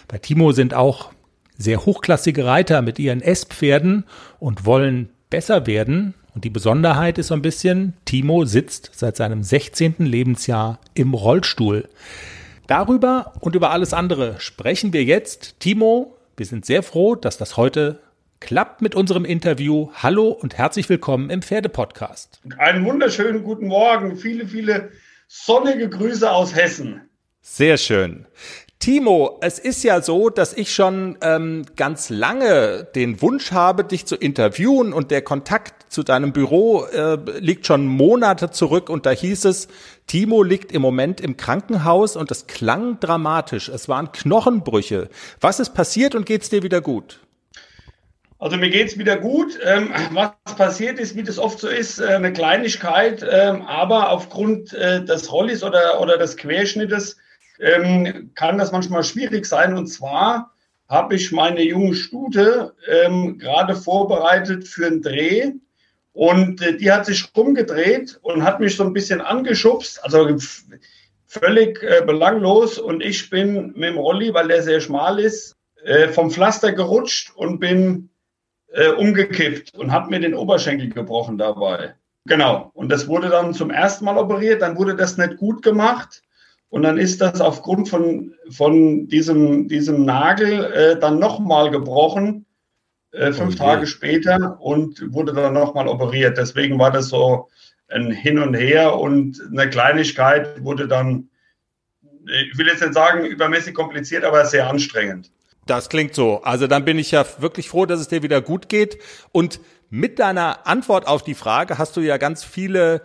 Bei Timo sind auch sehr hochklassige Reiter mit ihren S-Pferden und wollen besser werden. Und die Besonderheit ist so ein bisschen, Timo sitzt seit seinem 16. Lebensjahr im Rollstuhl. Darüber und über alles andere sprechen wir jetzt. Timo, wir sind sehr froh, dass das heute klappt mit unserem Interview. Hallo und herzlich willkommen im Pferdepodcast. Einen wunderschönen guten Morgen. Viele, viele sonnige Grüße aus Hessen. Sehr schön. Timo, es ist ja so, dass ich schon ähm, ganz lange den Wunsch habe, dich zu interviewen und der Kontakt zu deinem Büro äh, liegt schon Monate zurück und da hieß es, Timo liegt im Moment im Krankenhaus und es klang dramatisch. Es waren Knochenbrüche. Was ist passiert und geht's dir wieder gut? Also mir geht's wieder gut. Ähm, was passiert ist, wie das oft so ist, äh, eine Kleinigkeit, ähm, aber aufgrund äh, des Rollis oder, oder des Querschnittes ähm, kann das manchmal schwierig sein. Und zwar habe ich meine junge Stute ähm, gerade vorbereitet für einen Dreh und äh, die hat sich rumgedreht und hat mich so ein bisschen angeschubst, also völlig äh, belanglos. Und ich bin mit dem Rolli, weil der sehr schmal ist, äh, vom Pflaster gerutscht und bin äh, umgekippt und habe mir den Oberschenkel gebrochen dabei. Genau. Und das wurde dann zum ersten Mal operiert, dann wurde das nicht gut gemacht. Und dann ist das aufgrund von, von diesem, diesem Nagel äh, dann nochmal gebrochen, äh, fünf oh Tage später, und wurde dann nochmal operiert. Deswegen war das so ein Hin und Her und eine Kleinigkeit wurde dann, ich will jetzt nicht sagen übermäßig kompliziert, aber sehr anstrengend. Das klingt so. Also dann bin ich ja wirklich froh, dass es dir wieder gut geht. Und mit deiner Antwort auf die Frage hast du ja ganz viele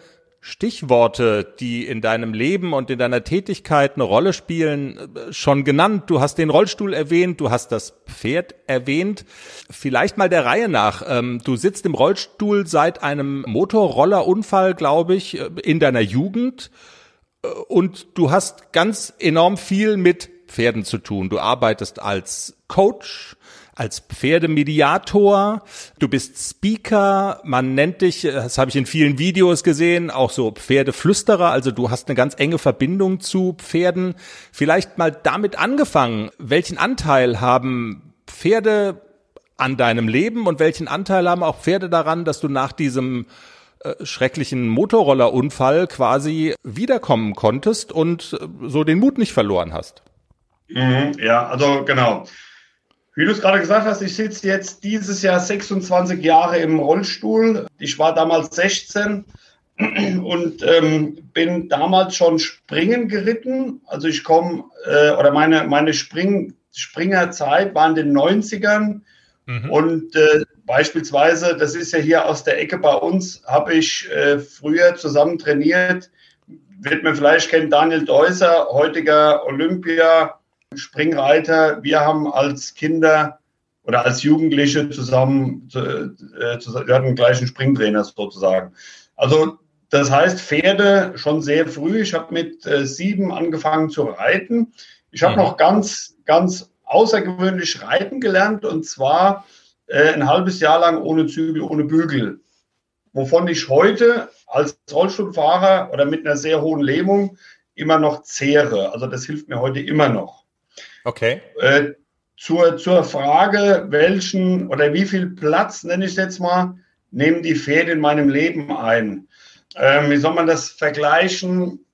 Stichworte, die in deinem Leben und in deiner Tätigkeit eine Rolle spielen, schon genannt. Du hast den Rollstuhl erwähnt, du hast das Pferd erwähnt. Vielleicht mal der Reihe nach. Ähm, du sitzt im Rollstuhl seit einem Motorrollerunfall, glaube ich, in deiner Jugend. Äh, und du hast ganz enorm viel mit Pferden zu tun. Du arbeitest als Coach, als Pferdemediator. Du bist Speaker. Man nennt dich, das habe ich in vielen Videos gesehen, auch so Pferdeflüsterer. Also du hast eine ganz enge Verbindung zu Pferden. Vielleicht mal damit angefangen. Welchen Anteil haben Pferde an deinem Leben und welchen Anteil haben auch Pferde daran, dass du nach diesem äh, schrecklichen Motorrollerunfall quasi wiederkommen konntest und äh, so den Mut nicht verloren hast? Mhm, ja, also genau. Wie du es gerade gesagt hast, ich sitze jetzt dieses Jahr 26 Jahre im Rollstuhl. Ich war damals 16 und ähm, bin damals schon Springen geritten. Also ich komme, äh, oder meine, meine Spring, Springerzeit war in den 90ern. Mhm. Und äh, beispielsweise, das ist ja hier aus der Ecke bei uns, habe ich äh, früher zusammen trainiert. Wird man vielleicht kennen, Daniel Deuser, heutiger Olympia, Springreiter. Wir haben als Kinder oder als Jugendliche zusammen, äh, zusammen wir hatten den gleichen Springtrainer sozusagen. Also das heißt, Pferde schon sehr früh. Ich habe mit äh, sieben angefangen zu reiten. Ich habe mhm. noch ganz, ganz außergewöhnlich reiten gelernt und zwar äh, ein halbes Jahr lang ohne Zügel, ohne Bügel. Wovon ich heute als Rollstuhlfahrer oder mit einer sehr hohen Lähmung immer noch zehre. Also das hilft mir heute immer noch. Okay. Äh, zur, zur Frage, welchen oder wie viel Platz, nenne ich es jetzt mal, nehmen die Pferde in meinem Leben ein? Ähm, wie soll man das vergleichen?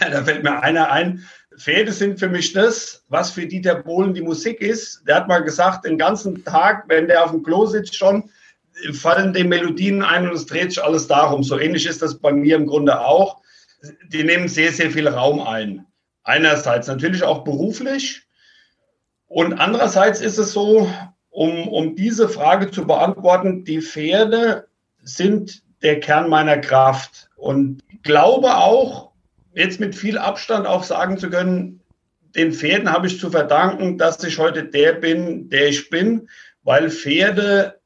Da fällt mir einer ein. Pferde sind für mich das, was für Dieter Bohlen die Musik ist. Der hat mal gesagt, den ganzen Tag, wenn der auf dem Klo sitzt schon, fallen die Melodien ein und es dreht sich alles darum. So ähnlich ist das bei mir im Grunde auch. Die nehmen sehr, sehr viel Raum ein. Einerseits natürlich auch beruflich und andererseits ist es so, um, um diese Frage zu beantworten, die Pferde sind der Kern meiner Kraft und glaube auch, jetzt mit viel Abstand auch sagen zu können, den Pferden habe ich zu verdanken, dass ich heute der bin, der ich bin, weil Pferde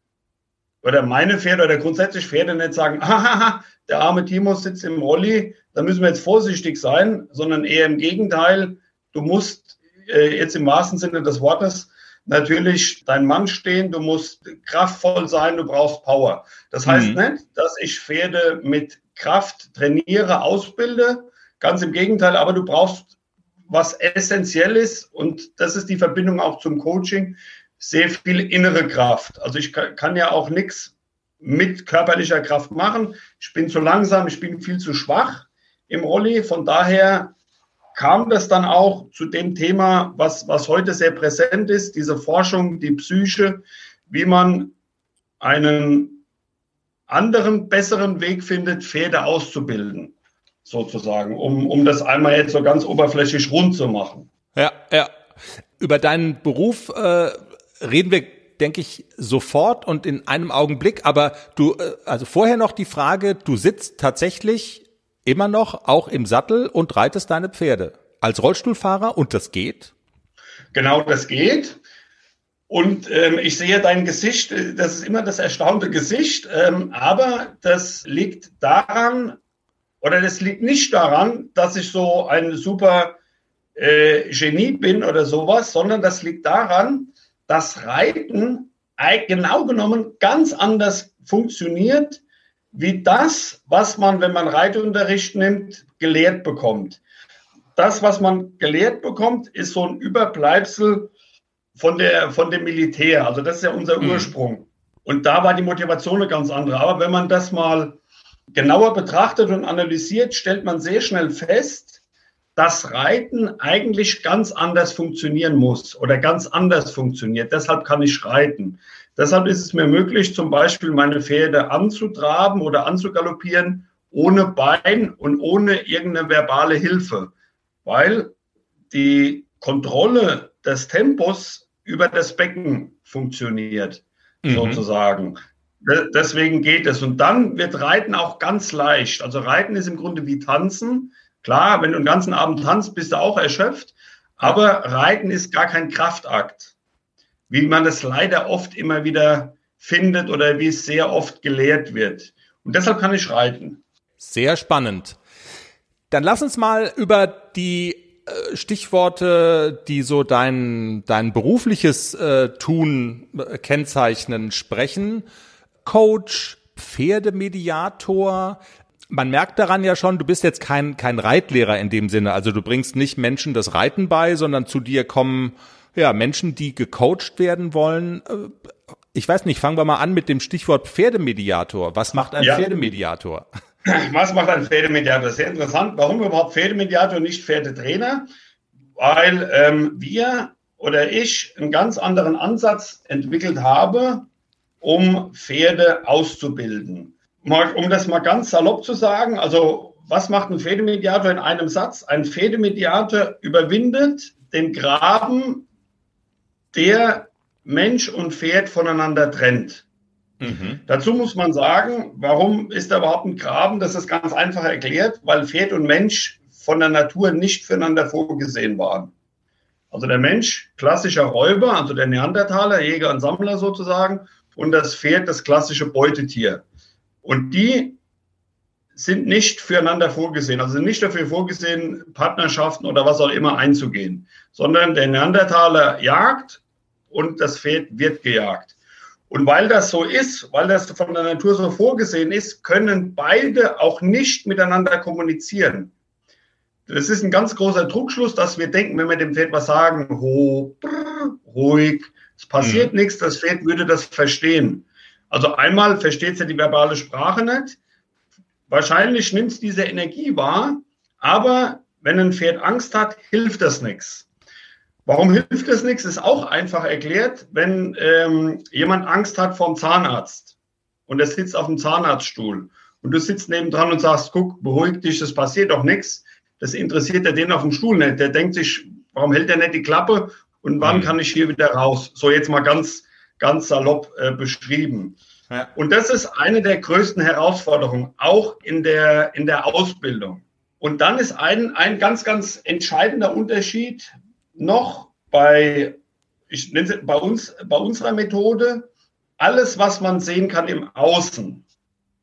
oder meine Pferde oder grundsätzlich Pferde nicht sagen, hahaha, der arme Timo sitzt im Rolli, da müssen wir jetzt vorsichtig sein, sondern eher im Gegenteil, du musst äh, jetzt im wahrsten Sinne des Wortes natürlich dein Mann stehen, du musst kraftvoll sein, du brauchst Power. Das heißt mhm. nicht, dass ich Pferde mit Kraft trainiere, ausbilde, ganz im Gegenteil, aber du brauchst was essentiell ist und das ist die Verbindung auch zum Coaching, sehr viel innere Kraft. Also ich kann ja auch nichts mit körperlicher Kraft machen. Ich bin zu langsam, ich bin viel zu schwach im Rolli. Von daher kam das dann auch zu dem Thema, was, was heute sehr präsent ist, diese Forschung, die Psyche, wie man einen anderen, besseren Weg findet, Pferde auszubilden, sozusagen, um, um das einmal jetzt so ganz oberflächlich rund zu machen. Ja, ja. Über deinen Beruf äh, reden wir denke ich, sofort und in einem Augenblick. Aber du, äh, also vorher noch die Frage, du sitzt tatsächlich immer noch auch im Sattel und reitest deine Pferde als Rollstuhlfahrer und das geht? Genau, das geht. Und ähm, ich sehe dein Gesicht, äh, das ist immer das erstaunte Gesicht, ähm, aber das liegt daran, oder das liegt nicht daran, dass ich so ein super äh, Genie bin oder sowas, sondern das liegt daran, dass Reiten genau genommen ganz anders funktioniert, wie das, was man, wenn man Reitunterricht nimmt, gelehrt bekommt. Das, was man gelehrt bekommt, ist so ein Überbleibsel von, der, von dem Militär. Also das ist ja unser mhm. Ursprung. Und da war die Motivation eine ganz andere. Aber wenn man das mal genauer betrachtet und analysiert, stellt man sehr schnell fest, dass Reiten eigentlich ganz anders funktionieren muss oder ganz anders funktioniert. Deshalb kann ich reiten. Deshalb ist es mir möglich, zum Beispiel meine Pferde anzutraben oder anzugaloppieren ohne Bein und ohne irgendeine verbale Hilfe, weil die Kontrolle des Tempos über das Becken funktioniert, mhm. sozusagen. Deswegen geht es. Und dann wird Reiten auch ganz leicht. Also Reiten ist im Grunde wie Tanzen. Klar, wenn du den ganzen Abend tanzt, bist du auch erschöpft. Aber Reiten ist gar kein Kraftakt, wie man es leider oft immer wieder findet oder wie es sehr oft gelehrt wird. Und deshalb kann ich reiten. Sehr spannend. Dann lass uns mal über die äh, Stichworte, die so dein, dein berufliches äh, Tun äh, kennzeichnen, sprechen. Coach, Pferdemediator. Man merkt daran ja schon, du bist jetzt kein, kein Reitlehrer in dem Sinne. Also du bringst nicht Menschen das Reiten bei, sondern zu dir kommen ja Menschen, die gecoacht werden wollen. Äh, ich weiß nicht, fangen wir mal an mit dem Stichwort Pferdemediator. Was macht ein ja. Pferdemediator? Was macht ein Pferdemediator? Sehr interessant. Warum überhaupt Pferdemediator, nicht Pferdetrainer? Weil ähm, wir oder ich einen ganz anderen Ansatz entwickelt habe, um Pferde auszubilden. Um das mal ganz salopp zu sagen, also was macht ein Pferdemediator in einem Satz? Ein Pferdemediator überwindet den Graben, der Mensch und Pferd voneinander trennt. Mhm. Dazu muss man sagen, warum ist da überhaupt ein Graben? Das ist ganz einfach erklärt, weil Pferd und Mensch von der Natur nicht füreinander vorgesehen waren. Also der Mensch, klassischer Räuber, also der Neandertaler, Jäger und Sammler sozusagen, und das Pferd, das klassische Beutetier. Und die sind nicht füreinander vorgesehen, also nicht dafür vorgesehen, Partnerschaften oder was auch immer einzugehen, sondern der Neandertaler jagt und das Pferd wird gejagt. Und weil das so ist, weil das von der Natur so vorgesehen ist, können beide auch nicht miteinander kommunizieren. Das ist ein ganz großer Trugschluss, dass wir denken, wenn wir dem Pferd was sagen, ho, brr, ruhig, es passiert mhm. nichts, das Pferd würde das verstehen. Also einmal versteht ja die verbale Sprache nicht. Wahrscheinlich nimmt es diese Energie wahr, aber wenn ein Pferd Angst hat, hilft das nichts. Warum hilft das nichts? Ist auch einfach erklärt, wenn ähm, jemand Angst hat vom Zahnarzt und er sitzt auf dem Zahnarztstuhl und du sitzt nebendran und sagst, guck, beruhig dich, das passiert doch nichts. Das interessiert ja den auf dem Stuhl nicht. Der denkt sich, warum hält er nicht die Klappe und wann mhm. kann ich hier wieder raus? So jetzt mal ganz, ganz salopp äh, beschrieben. Ja. Und das ist eine der größten Herausforderungen, auch in der, in der Ausbildung. Und dann ist ein, ein ganz, ganz entscheidender Unterschied, noch bei, ich nenne es bei uns, bei unserer Methode, alles, was man sehen kann im Außen.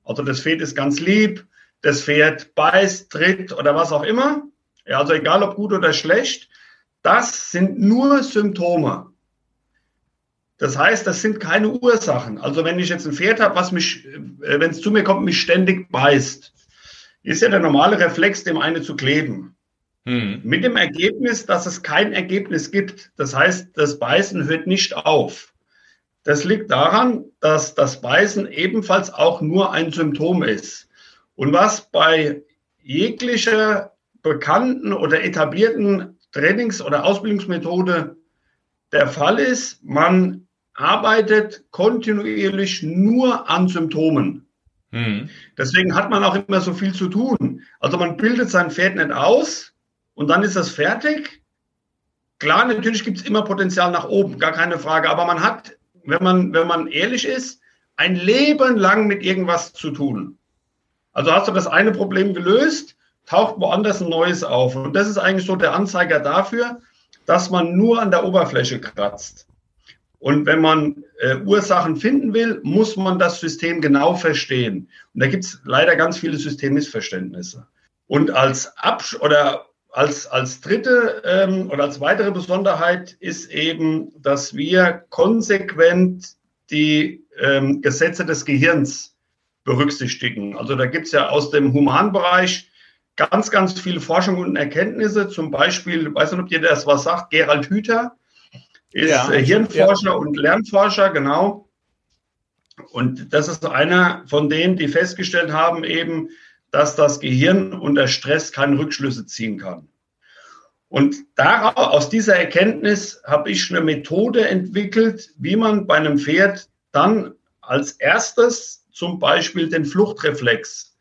Also das Pferd ist ganz lieb, das Pferd beißt, tritt oder was auch immer. Ja, also egal ob gut oder schlecht, das sind nur Symptome. Das heißt, das sind keine Ursachen. Also wenn ich jetzt ein Pferd habe, was mich, äh, wenn es zu mir kommt, mich ständig beißt, ist ja der normale Reflex, dem eine zu kleben. Mhm. Mit dem Ergebnis, dass es kein Ergebnis gibt. Das heißt, das Beißen hört nicht auf. Das liegt daran, dass das Beißen ebenfalls auch nur ein Symptom ist. Und was bei jeglicher bekannten oder etablierten Trainings- oder Ausbildungsmethode der Fall ist, man arbeitet kontinuierlich nur an Symptomen. Mhm. Deswegen hat man auch immer so viel zu tun. Also man bildet sein Pferd nicht aus, und dann ist das fertig. Klar, natürlich gibt es immer Potenzial nach oben, gar keine Frage. Aber man hat, wenn man, wenn man ehrlich ist, ein Leben lang mit irgendwas zu tun. Also hast du das eine Problem gelöst, taucht woanders ein neues auf. Und das ist eigentlich so der Anzeiger dafür, dass man nur an der Oberfläche kratzt. Und wenn man äh, Ursachen finden will, muss man das System genau verstehen. Und da gibt es leider ganz viele Systemmissverständnisse. Und als Absch oder als, als dritte ähm, oder als weitere Besonderheit ist eben, dass wir konsequent die ähm, Gesetze des Gehirns berücksichtigen. Also da gibt es ja aus dem Humanbereich ganz, ganz viele Forschungen und Erkenntnisse. Zum Beispiel, weiß nicht, ob ihr das was sagt, Gerald Hüther, ist Ja, äh, Hirnforscher ja. und Lernforscher, genau. Und das ist einer von denen, die festgestellt haben eben, dass das Gehirn unter Stress keine Rückschlüsse ziehen kann. Und daraus, aus dieser Erkenntnis habe ich eine Methode entwickelt, wie man bei einem Pferd dann als erstes zum Beispiel den Fluchtreflex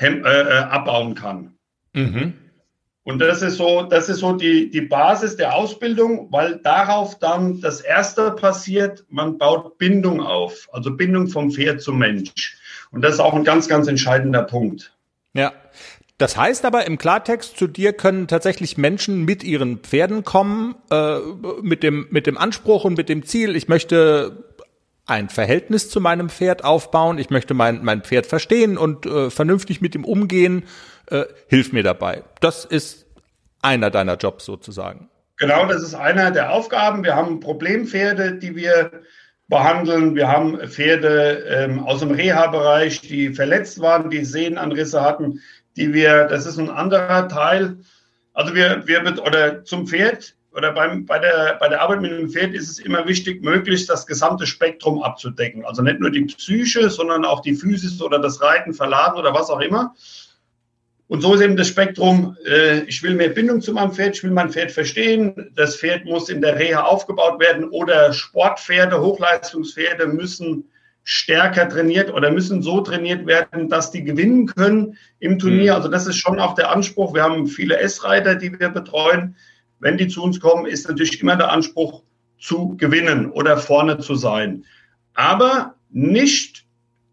äh, äh, abbauen kann. Mhm. Und das ist so, das ist so die, die Basis der Ausbildung, weil darauf dann das erste passiert, man baut Bindung auf, also Bindung vom Pferd zum Mensch. Und das ist auch ein ganz, ganz entscheidender Punkt. Ja. Das heißt aber im Klartext, zu dir können tatsächlich Menschen mit ihren Pferden kommen, äh, mit, dem, mit dem Anspruch und mit dem Ziel, ich möchte ein Verhältnis zu meinem Pferd aufbauen, ich möchte mein, mein Pferd verstehen und äh, vernünftig mit ihm umgehen, äh, hilf mir dabei. Das ist einer deiner Jobs sozusagen. Genau, das ist einer der Aufgaben. Wir haben Problempferde, die wir behandeln. Wir haben Pferde ähm, aus dem Reha-Bereich, die verletzt waren, die Sehnenanrisse hatten, die wir, das ist ein anderer Teil. Also wir, wir mit, oder zum Pferd oder beim, bei, der, bei der Arbeit mit dem Pferd ist es immer wichtig, möglichst das gesamte Spektrum abzudecken. Also nicht nur die Psyche, sondern auch die Physis oder das Reiten, Verladen oder was auch immer. Und so ist eben das Spektrum, äh, ich will mehr Bindung zu meinem Pferd, ich will mein Pferd verstehen, das Pferd muss in der Reha aufgebaut werden oder Sportpferde, Hochleistungspferde müssen stärker trainiert oder müssen so trainiert werden, dass die gewinnen können im Turnier. Also das ist schon auch der Anspruch. Wir haben viele S-Reiter, die wir betreuen. Wenn die zu uns kommen, ist natürlich immer der Anspruch zu gewinnen oder vorne zu sein. Aber nicht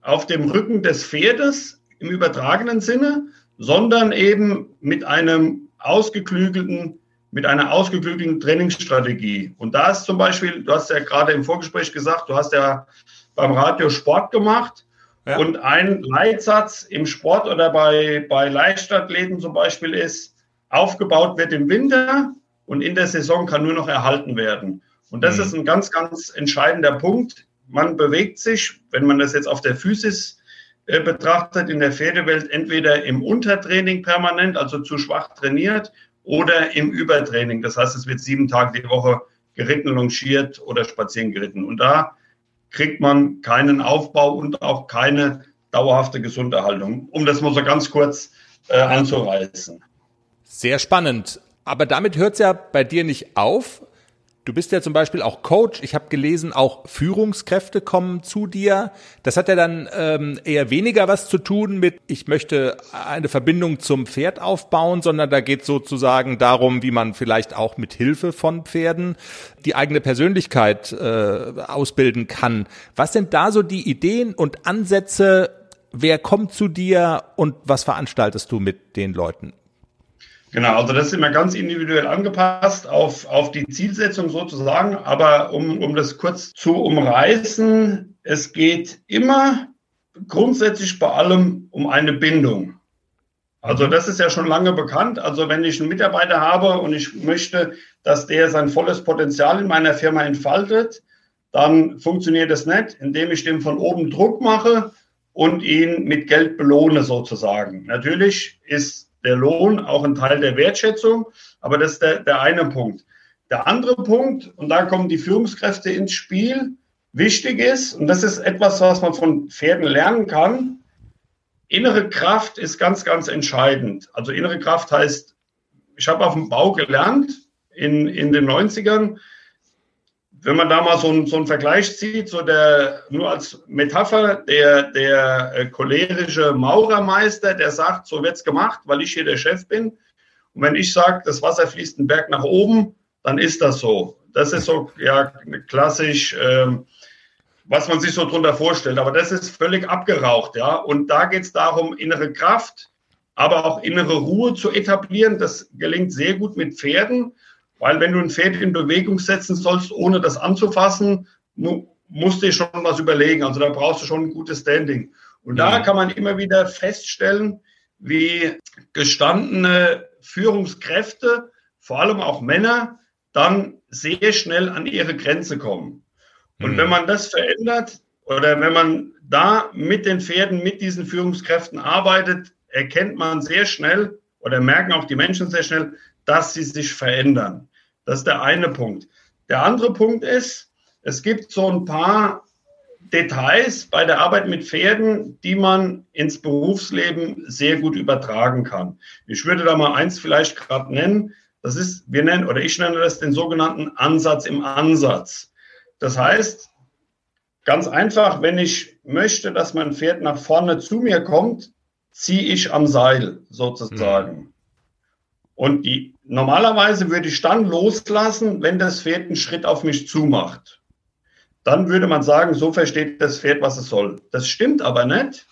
auf dem Rücken des Pferdes im übertragenen Sinne, sondern eben mit einem ausgeklügelten, mit einer ausgeklügelten Trainingsstrategie. Und da ist zum Beispiel, du hast ja gerade im Vorgespräch gesagt, du hast ja beim Radio Sport gemacht. Ja. Und ein Leitsatz im Sport oder bei, bei Leichtathleten zum Beispiel ist, aufgebaut wird im Winter und in der Saison kann nur noch erhalten werden. Und das Mhm. ist ein ganz, ganz entscheidender Punkt. Man bewegt sich, wenn man das jetzt auf der Physis betrachtet, in der Pferdewelt entweder im Untertraining permanent, also zu schwach trainiert, oder im Übertraining. Das heißt, es wird sieben Tage die Woche geritten, longiert oder spazieren geritten. Und da kriegt man keinen Aufbau und auch keine dauerhafte Gesunderhaltung, um das mal so ganz kurz äh, anzureißen. Sehr spannend. Aber damit hört es ja bei dir nicht auf. Du bist ja zum Beispiel auch Coach. Ich habe gelesen, auch Führungskräfte kommen zu dir. Das hat ja dann ähm, eher weniger was zu tun mit, ich möchte eine Verbindung zum Pferd aufbauen, sondern da geht sozusagen darum, wie man vielleicht auch mit Hilfe von Pferden die eigene Persönlichkeit äh, ausbilden kann. Was sind da so die Ideen und Ansätze? Wer kommt zu dir und was veranstaltest du mit den Leuten? Genau, also das ist immer ganz individuell angepasst auf, auf die Zielsetzung sozusagen. Aber um, um das kurz zu umreißen, es geht immer grundsätzlich bei allem um eine Bindung. Also das ist ja schon lange bekannt. Also wenn ich einen Mitarbeiter habe und ich möchte, dass der sein volles Potenzial in meiner Firma entfaltet, dann funktioniert das nicht, indem ich dem von oben Druck mache und ihn mit Geld belohne sozusagen. Natürlich ist der Lohn auch ein Teil der Wertschätzung, aber das ist der, der eine Punkt. Der andere Punkt, und da kommen die Führungskräfte ins Spiel, wichtig ist, und das ist etwas, was man von Pferden lernen kann, innere Kraft ist ganz, ganz entscheidend. Also innere Kraft heißt, ich habe auf dem Bau gelernt in, in den 90ern, wenn man da mal so, einen, so einen Vergleich zieht, so der, nur als Metapher, der, der äh, cholerische Maurermeister, der sagt, so wird's gemacht, weil ich hier der Chef bin. Und wenn ich sage, das Wasser fließt den Berg nach oben, dann ist das so. Das ist so, ja, klassisch, ähm, was man sich so drunter vorstellt. Aber das ist völlig abgeraucht, ja. Und da geht's darum, innere Kraft, aber auch innere Ruhe zu etablieren. Das gelingt sehr gut mit Pferden. Weil wenn du ein Pferd in Bewegung setzen sollst, ohne das anzufassen, mu musst du dir schon was überlegen. Also da brauchst du schon ein gutes Standing. Und da kann man immer wieder feststellen, wie gestandene Führungskräfte, vor allem auch Männer, dann sehr schnell an ihre Grenze kommen. Und Mhm. wenn man das verändert oder wenn man da mit den Pferden, mit diesen Führungskräften arbeitet, erkennt man sehr schnell oder merken auch die Menschen sehr schnell, dass sie sich verändern. Das ist der eine Punkt. Der andere Punkt ist, es gibt so ein paar Details bei der Arbeit mit Pferden, die man ins Berufsleben sehr gut übertragen kann. Ich würde da mal eins vielleicht gerade nennen. Das ist, wir nennen oder ich nenne das den sogenannten Ansatz im Ansatz. Das heißt, ganz einfach, wenn ich möchte, dass mein Pferd nach vorne zu mir kommt, ziehe ich am Seil sozusagen. Mhm. Und die, normalerweise würde ich dann loslassen, wenn das Pferd einen Schritt auf mich zumacht dann würde man sagen, so versteht das Pferd, was es soll. Das stimmt aber nicht,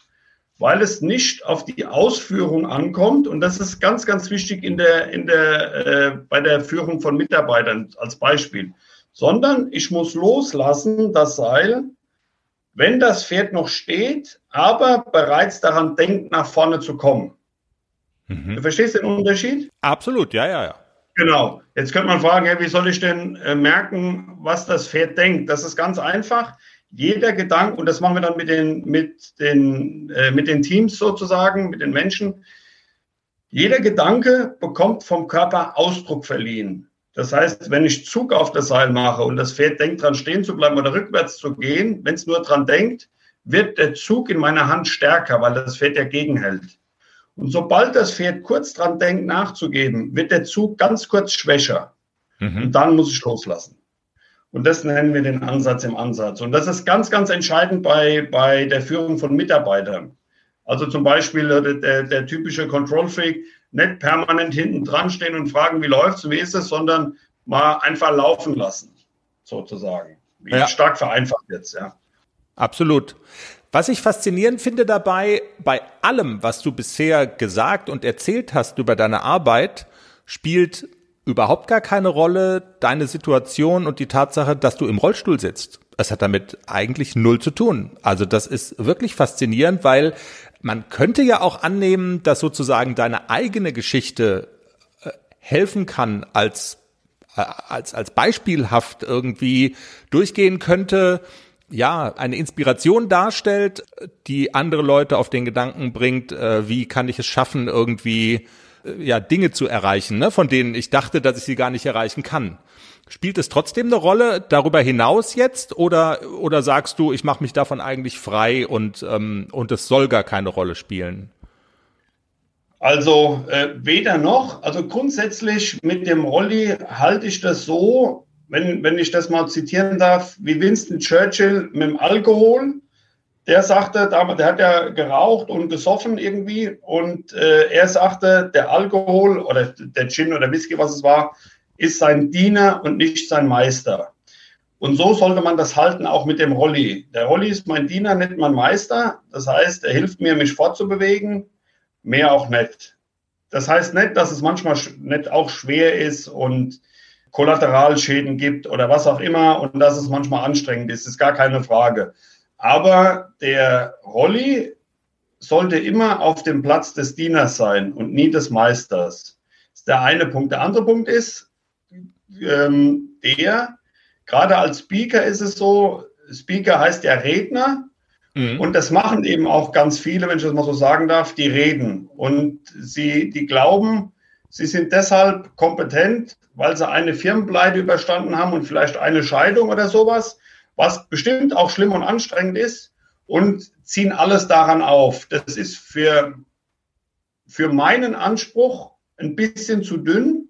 weil es nicht auf die Ausführung ankommt. Und das ist ganz, ganz wichtig in der, in der, äh, bei der Führung von Mitarbeitern als Beispiel. Sondern ich muss loslassen, das Seil, wenn das Pferd noch steht, aber bereits daran denkt, nach vorne zu kommen. Mhm. Du verstehst den Unterschied? Absolut, ja, ja, ja. Genau. Jetzt könnte man fragen, ja, wie soll ich denn äh, merken, was das Pferd denkt? Das ist ganz einfach. Jeder Gedanke, und das machen wir dann mit den, mit den, äh, mit den Teams sozusagen, mit den Menschen. Jeder Gedanke bekommt vom Körper Ausdruck verliehen. Das heißt, wenn ich Zug auf das Seil mache und das Pferd denkt dran stehen zu bleiben oder rückwärts zu gehen, wenn es nur dran denkt, wird der Zug in meiner Hand stärker, weil das Pferd ja gegenhält. Und sobald das Pferd kurz dran denkt, nachzugeben, wird der Zug ganz kurz schwächer. Mhm. Und dann muss ich loslassen. Und das nennen wir den Ansatz im Ansatz. Und das ist ganz, ganz entscheidend bei, bei der Führung von Mitarbeitern. Also zum Beispiel äh, der, der typische Control Freak, nicht permanent hinten dran stehen und fragen, wie läuft's, wie ist es, sondern mal einfach laufen lassen, sozusagen. Wie ja. stark vereinfacht jetzt, ja. Absolut. Was ich faszinierend finde dabei, bei allem, was du bisher gesagt und erzählt hast über deine Arbeit, spielt überhaupt gar keine Rolle deine Situation und die Tatsache, dass du im Rollstuhl sitzt. Es hat damit eigentlich null zu tun. Also das ist wirklich faszinierend, weil man könnte ja auch annehmen, dass sozusagen deine eigene Geschichte äh, helfen kann als äh, als als beispielhaft irgendwie durchgehen könnte ja, eine Inspiration darstellt, die andere Leute auf den Gedanken bringt, äh, wie kann ich es schaffen, irgendwie äh, ja Dinge zu erreichen, ne, von denen ich dachte, dass ich sie gar nicht erreichen kann. Spielt es trotzdem eine Rolle darüber hinaus jetzt oder oder sagst du, ich mache mich davon eigentlich frei und ähm, und es soll gar keine Rolle spielen? Also äh, weder noch. Also grundsätzlich mit dem Rolli halte ich das so, wenn, wenn ich das mal zitieren darf, wie Winston Churchill mit dem Alkohol. Der sagte, der hat ja geraucht und gesoffen irgendwie und äh, er sagte, der Alkohol oder der Gin oder Whisky, was es war, ist sein Diener und nicht sein Meister. Und so sollte man das halten, auch mit dem Rolli. Der Rolli ist mein Diener, nicht mein Meister. Das heißt, er hilft mir, mich fortzubewegen, mehr auch nicht. Das heißt nicht, dass es manchmal nicht auch schwer ist und Kollateralschäden gibt oder was auch immer und dass es manchmal anstrengend ist, ist gar keine Frage. Aber der Rolli sollte immer auf dem Platz des Dieners sein und nie des Meisters. Das ist der eine Punkt. Der andere Punkt ist, ähm, der, gerade als Speaker ist es so, Speaker heißt ja Redner mhm. und das machen eben auch ganz viele, wenn ich das mal so sagen darf, die reden und sie, die glauben, Sie sind deshalb kompetent, weil sie eine Firmenpleite überstanden haben und vielleicht eine Scheidung oder sowas, was bestimmt auch schlimm und anstrengend ist und ziehen alles daran auf. Das ist für, für meinen Anspruch ein bisschen zu dünn.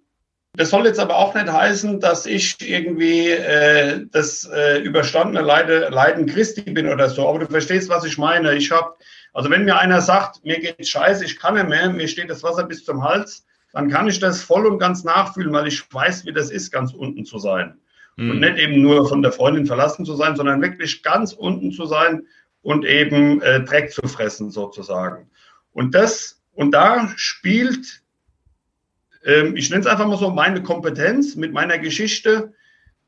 Das soll jetzt aber auch nicht heißen, dass ich irgendwie äh, das äh, überstandene Leide, Leiden Christi bin oder so. Aber du verstehst, was ich meine. Ich habe, also wenn mir einer sagt, mir geht scheiße, ich kann nicht mehr, mir steht das Wasser bis zum Hals, dann kann ich das voll und ganz nachfühlen, weil ich weiß, wie das ist, ganz unten zu sein. Mhm. Und nicht eben nur von der Freundin verlassen zu sein, sondern wirklich ganz unten zu sein und eben äh, Dreck zu fressen, sozusagen. Und das, und da spielt, ähm, ich nenne es einfach mal so, meine Kompetenz mit meiner Geschichte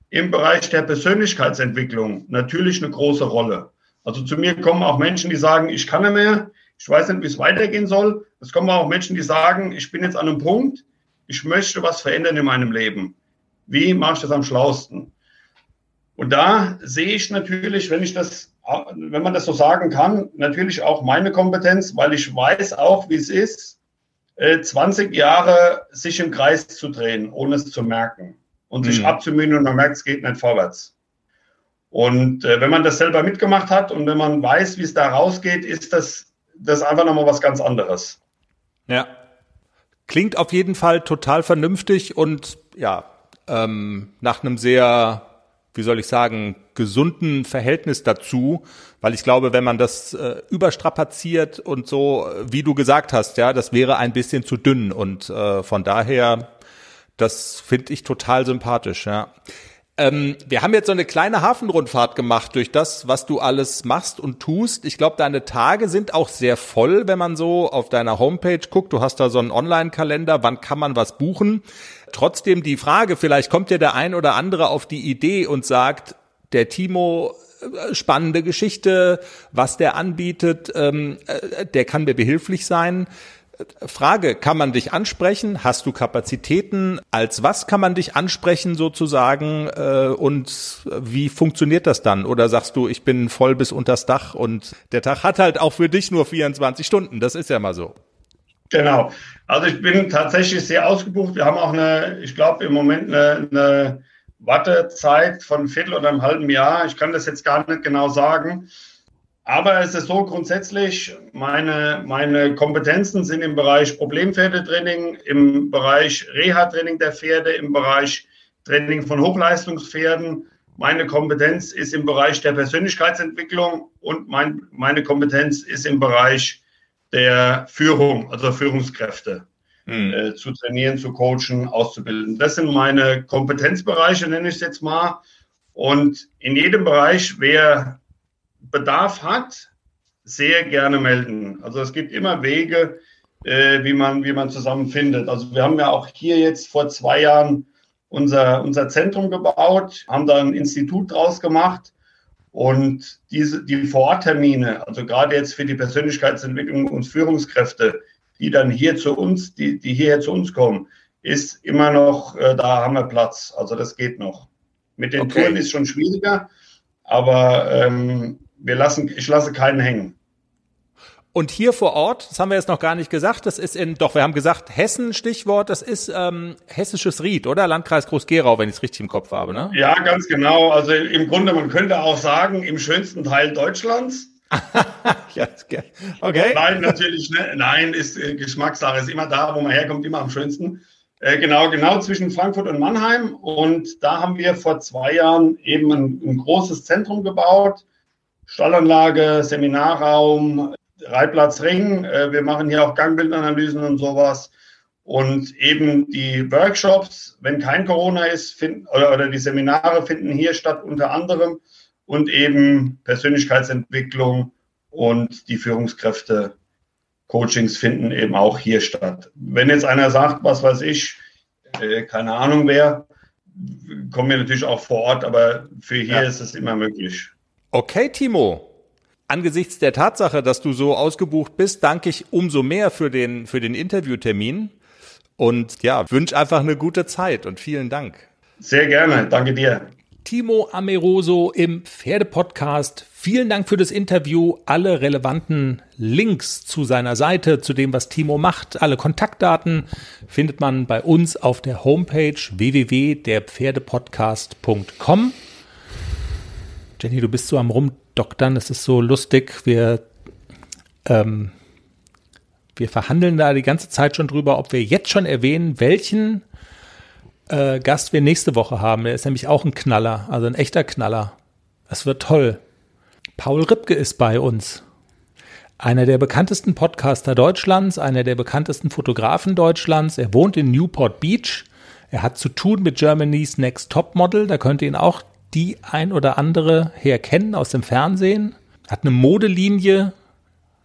im Bereich der Persönlichkeitsentwicklung natürlich eine große Rolle. Also zu mir kommen auch Menschen, die sagen, ich kann nicht mehr, ich weiß nicht, wie es weitergehen soll. Es kommen auch Menschen, die sagen, ich bin jetzt an einem Punkt, ich möchte was verändern in meinem Leben. Wie mache ich das am schlausten? Und da sehe ich natürlich, wenn ich das, wenn man das so sagen kann, natürlich auch meine Kompetenz, weil ich weiß auch, wie es ist, 20 äh, Jahre sich im Kreis zu drehen, ohne es zu merken. und sich abzumühen und man merkt, es geht nicht vorwärts. Und äh, wenn man das selber mitgemacht hat und wenn man weiß, wie es da rausgeht, ist das, das einfach nochmal was ganz anderes. Ja. Klingt auf jeden Fall total vernünftig und ja, ähm, nach einem sehr, wie soll ich sagen, gesunden Verhältnis dazu, weil ich glaube, wenn man das äh, überstrapaziert und so, wie du gesagt hast, ja, das wäre ein bisschen zu dünn und äh, von daher, das finde ich total sympathisch, ja. Ähm, wir haben jetzt so eine kleine Hafenrundfahrt gemacht durch das, was du alles machst und tust. Ich glaube, deine Tage sind auch sehr voll, wenn man so auf deiner Homepage guckt. Du hast da so einen Online-Kalender. Wann kann man was buchen? Trotzdem die Frage, vielleicht kommt ja der ein oder andere auf die Idee und sagt, der Timo äh, spannende Geschichte, was der anbietet, ähm, äh, der kann mir behilflich sein. Frage, kann man dich ansprechen? Hast du Kapazitäten? Als was kann man dich ansprechen sozusagen? Äh, und wie funktioniert das dann? Oder sagst du, ich bin voll bis unters Dach und der Tag hat halt auch für dich nur 24 Stunden. Das ist ja mal so. Genau. Also ich bin tatsächlich sehr ausgebucht. Wir haben auch eine, ich glaube im Moment eine, eine Wartezeit von Viertel oder einem halben Jahr. Ich kann das jetzt gar nicht genau sagen. Aber es ist so grundsätzlich, meine, meine Kompetenzen sind im Bereich Problempferdetraining, im Bereich Reha-Training der Pferde, im Bereich Training von Hochleistungspferden. Meine Kompetenz ist im Bereich der Persönlichkeitsentwicklung und mein, meine Kompetenz ist im Bereich der Führung, also Führungskräfte hm. äh, zu trainieren, zu coachen, auszubilden. Das sind meine Kompetenzbereiche, nenne ich es jetzt mal. Und in jedem Bereich, wer Bedarf hat, sehr gerne melden. Also es gibt immer Wege, äh, wie, man, wie man zusammenfindet. Also wir haben ja auch hier jetzt vor zwei Jahren unser, unser Zentrum gebaut, haben da ein Institut draus gemacht und diese, die Vororttermine, also gerade jetzt für die Persönlichkeitsentwicklung und Führungskräfte, die dann hier zu uns, die, die hierher zu uns kommen, ist immer noch, äh, da haben wir Platz. Also das geht noch. Mit den okay. Touren ist schon schwieriger, aber ähm, wir lassen, ich lasse keinen hängen. Und hier vor Ort, das haben wir jetzt noch gar nicht gesagt, das ist in, doch, wir haben gesagt, Hessen, Stichwort, das ist ähm, hessisches Ried, oder? Landkreis Groß-Gerau, wenn ich es richtig im Kopf habe, ne? Ja, ganz genau. Also im Grunde, man könnte auch sagen, im schönsten Teil Deutschlands. ja, okay. Nein, natürlich, ne, nein, ist äh, Geschmackssache, ist immer da, wo man herkommt, immer am schönsten. Äh, genau, genau zwischen Frankfurt und Mannheim. Und da haben wir vor zwei Jahren eben ein, ein großes Zentrum gebaut Stallanlage, Seminarraum, Reitplatz Ring. Äh, wir machen hier auch Gangbildanalysen und sowas. Und eben die Workshops, wenn kein Corona ist, finden, oder, oder die Seminare finden hier statt unter anderem. Und eben Persönlichkeitsentwicklung und die Führungskräfte Coachings finden eben auch hier statt. Wenn jetzt einer sagt, was weiß ich, äh, keine Ahnung wer, kommen wir natürlich auch vor Ort, aber für hier ja. ist es immer möglich. Okay, Timo. Angesichts der Tatsache, dass du so ausgebucht bist, danke ich umso mehr für den, für den Interviewtermin und ja, wünsche einfach eine gute Zeit und vielen Dank. Sehr gerne, danke dir. Timo Ameroso im Pferdepodcast. Vielen Dank für das Interview. Alle relevanten Links zu seiner Seite, zu dem, was Timo macht, alle Kontaktdaten findet man bei uns auf der Homepage www.derpferdepodcast.com. Jenny, du bist so am Rumdoktern, das ist so lustig. Wir, ähm, wir verhandeln da die ganze Zeit schon drüber, ob wir jetzt schon erwähnen, welchen äh, Gast wir nächste Woche haben. Der ist nämlich auch ein Knaller, also ein echter Knaller. Das wird toll. Paul Ripke ist bei uns. Einer der bekanntesten Podcaster Deutschlands, einer der bekanntesten Fotografen Deutschlands. Er wohnt in Newport Beach. Er hat zu tun mit Germany's Next Top Model. Da könnt ihr ihn auch die ein oder andere herkennen aus dem Fernsehen. Hat eine Modelinie,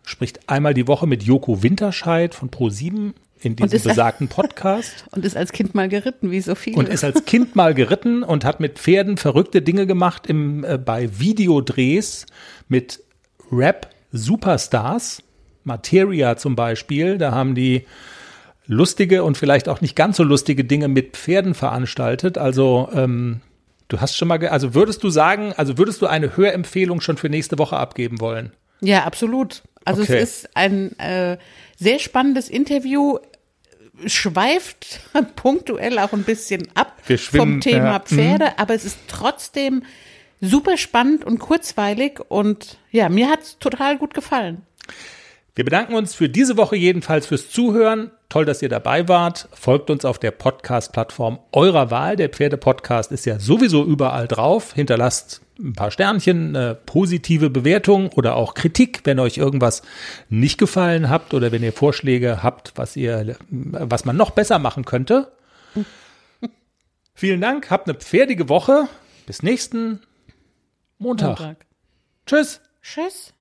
spricht einmal die Woche mit Joko Winterscheid von Pro7 in diesem besagten Podcast. Und ist als Kind mal geritten, wie so viele. Und ist als Kind mal geritten und hat mit Pferden verrückte Dinge gemacht im, äh, bei Videodrehs mit Rap-Superstars. Materia zum Beispiel, da haben die lustige und vielleicht auch nicht ganz so lustige Dinge mit Pferden veranstaltet. Also ähm, Du hast schon mal, also würdest du sagen, also würdest du eine Hörempfehlung schon für nächste Woche abgeben wollen? Ja, absolut. Also okay. es ist ein äh, sehr spannendes Interview. schweift punktuell auch ein bisschen ab schwimmen, vom Thema ja. Pferde, aber es ist trotzdem super spannend und kurzweilig und ja, mir hat's total gut gefallen. Wir bedanken uns für diese Woche jedenfalls fürs Zuhören. Toll, dass ihr dabei wart. Folgt uns auf der Podcast-Plattform eurer Wahl. Der Pferde-Podcast ist ja sowieso überall drauf. Hinterlasst ein paar Sternchen, eine positive Bewertung oder auch Kritik, wenn euch irgendwas nicht gefallen habt oder wenn ihr Vorschläge habt, was ihr, was man noch besser machen könnte. Vielen Dank. Habt eine pferdige Woche. Bis nächsten Montag. Montag. Tschüss. Tschüss.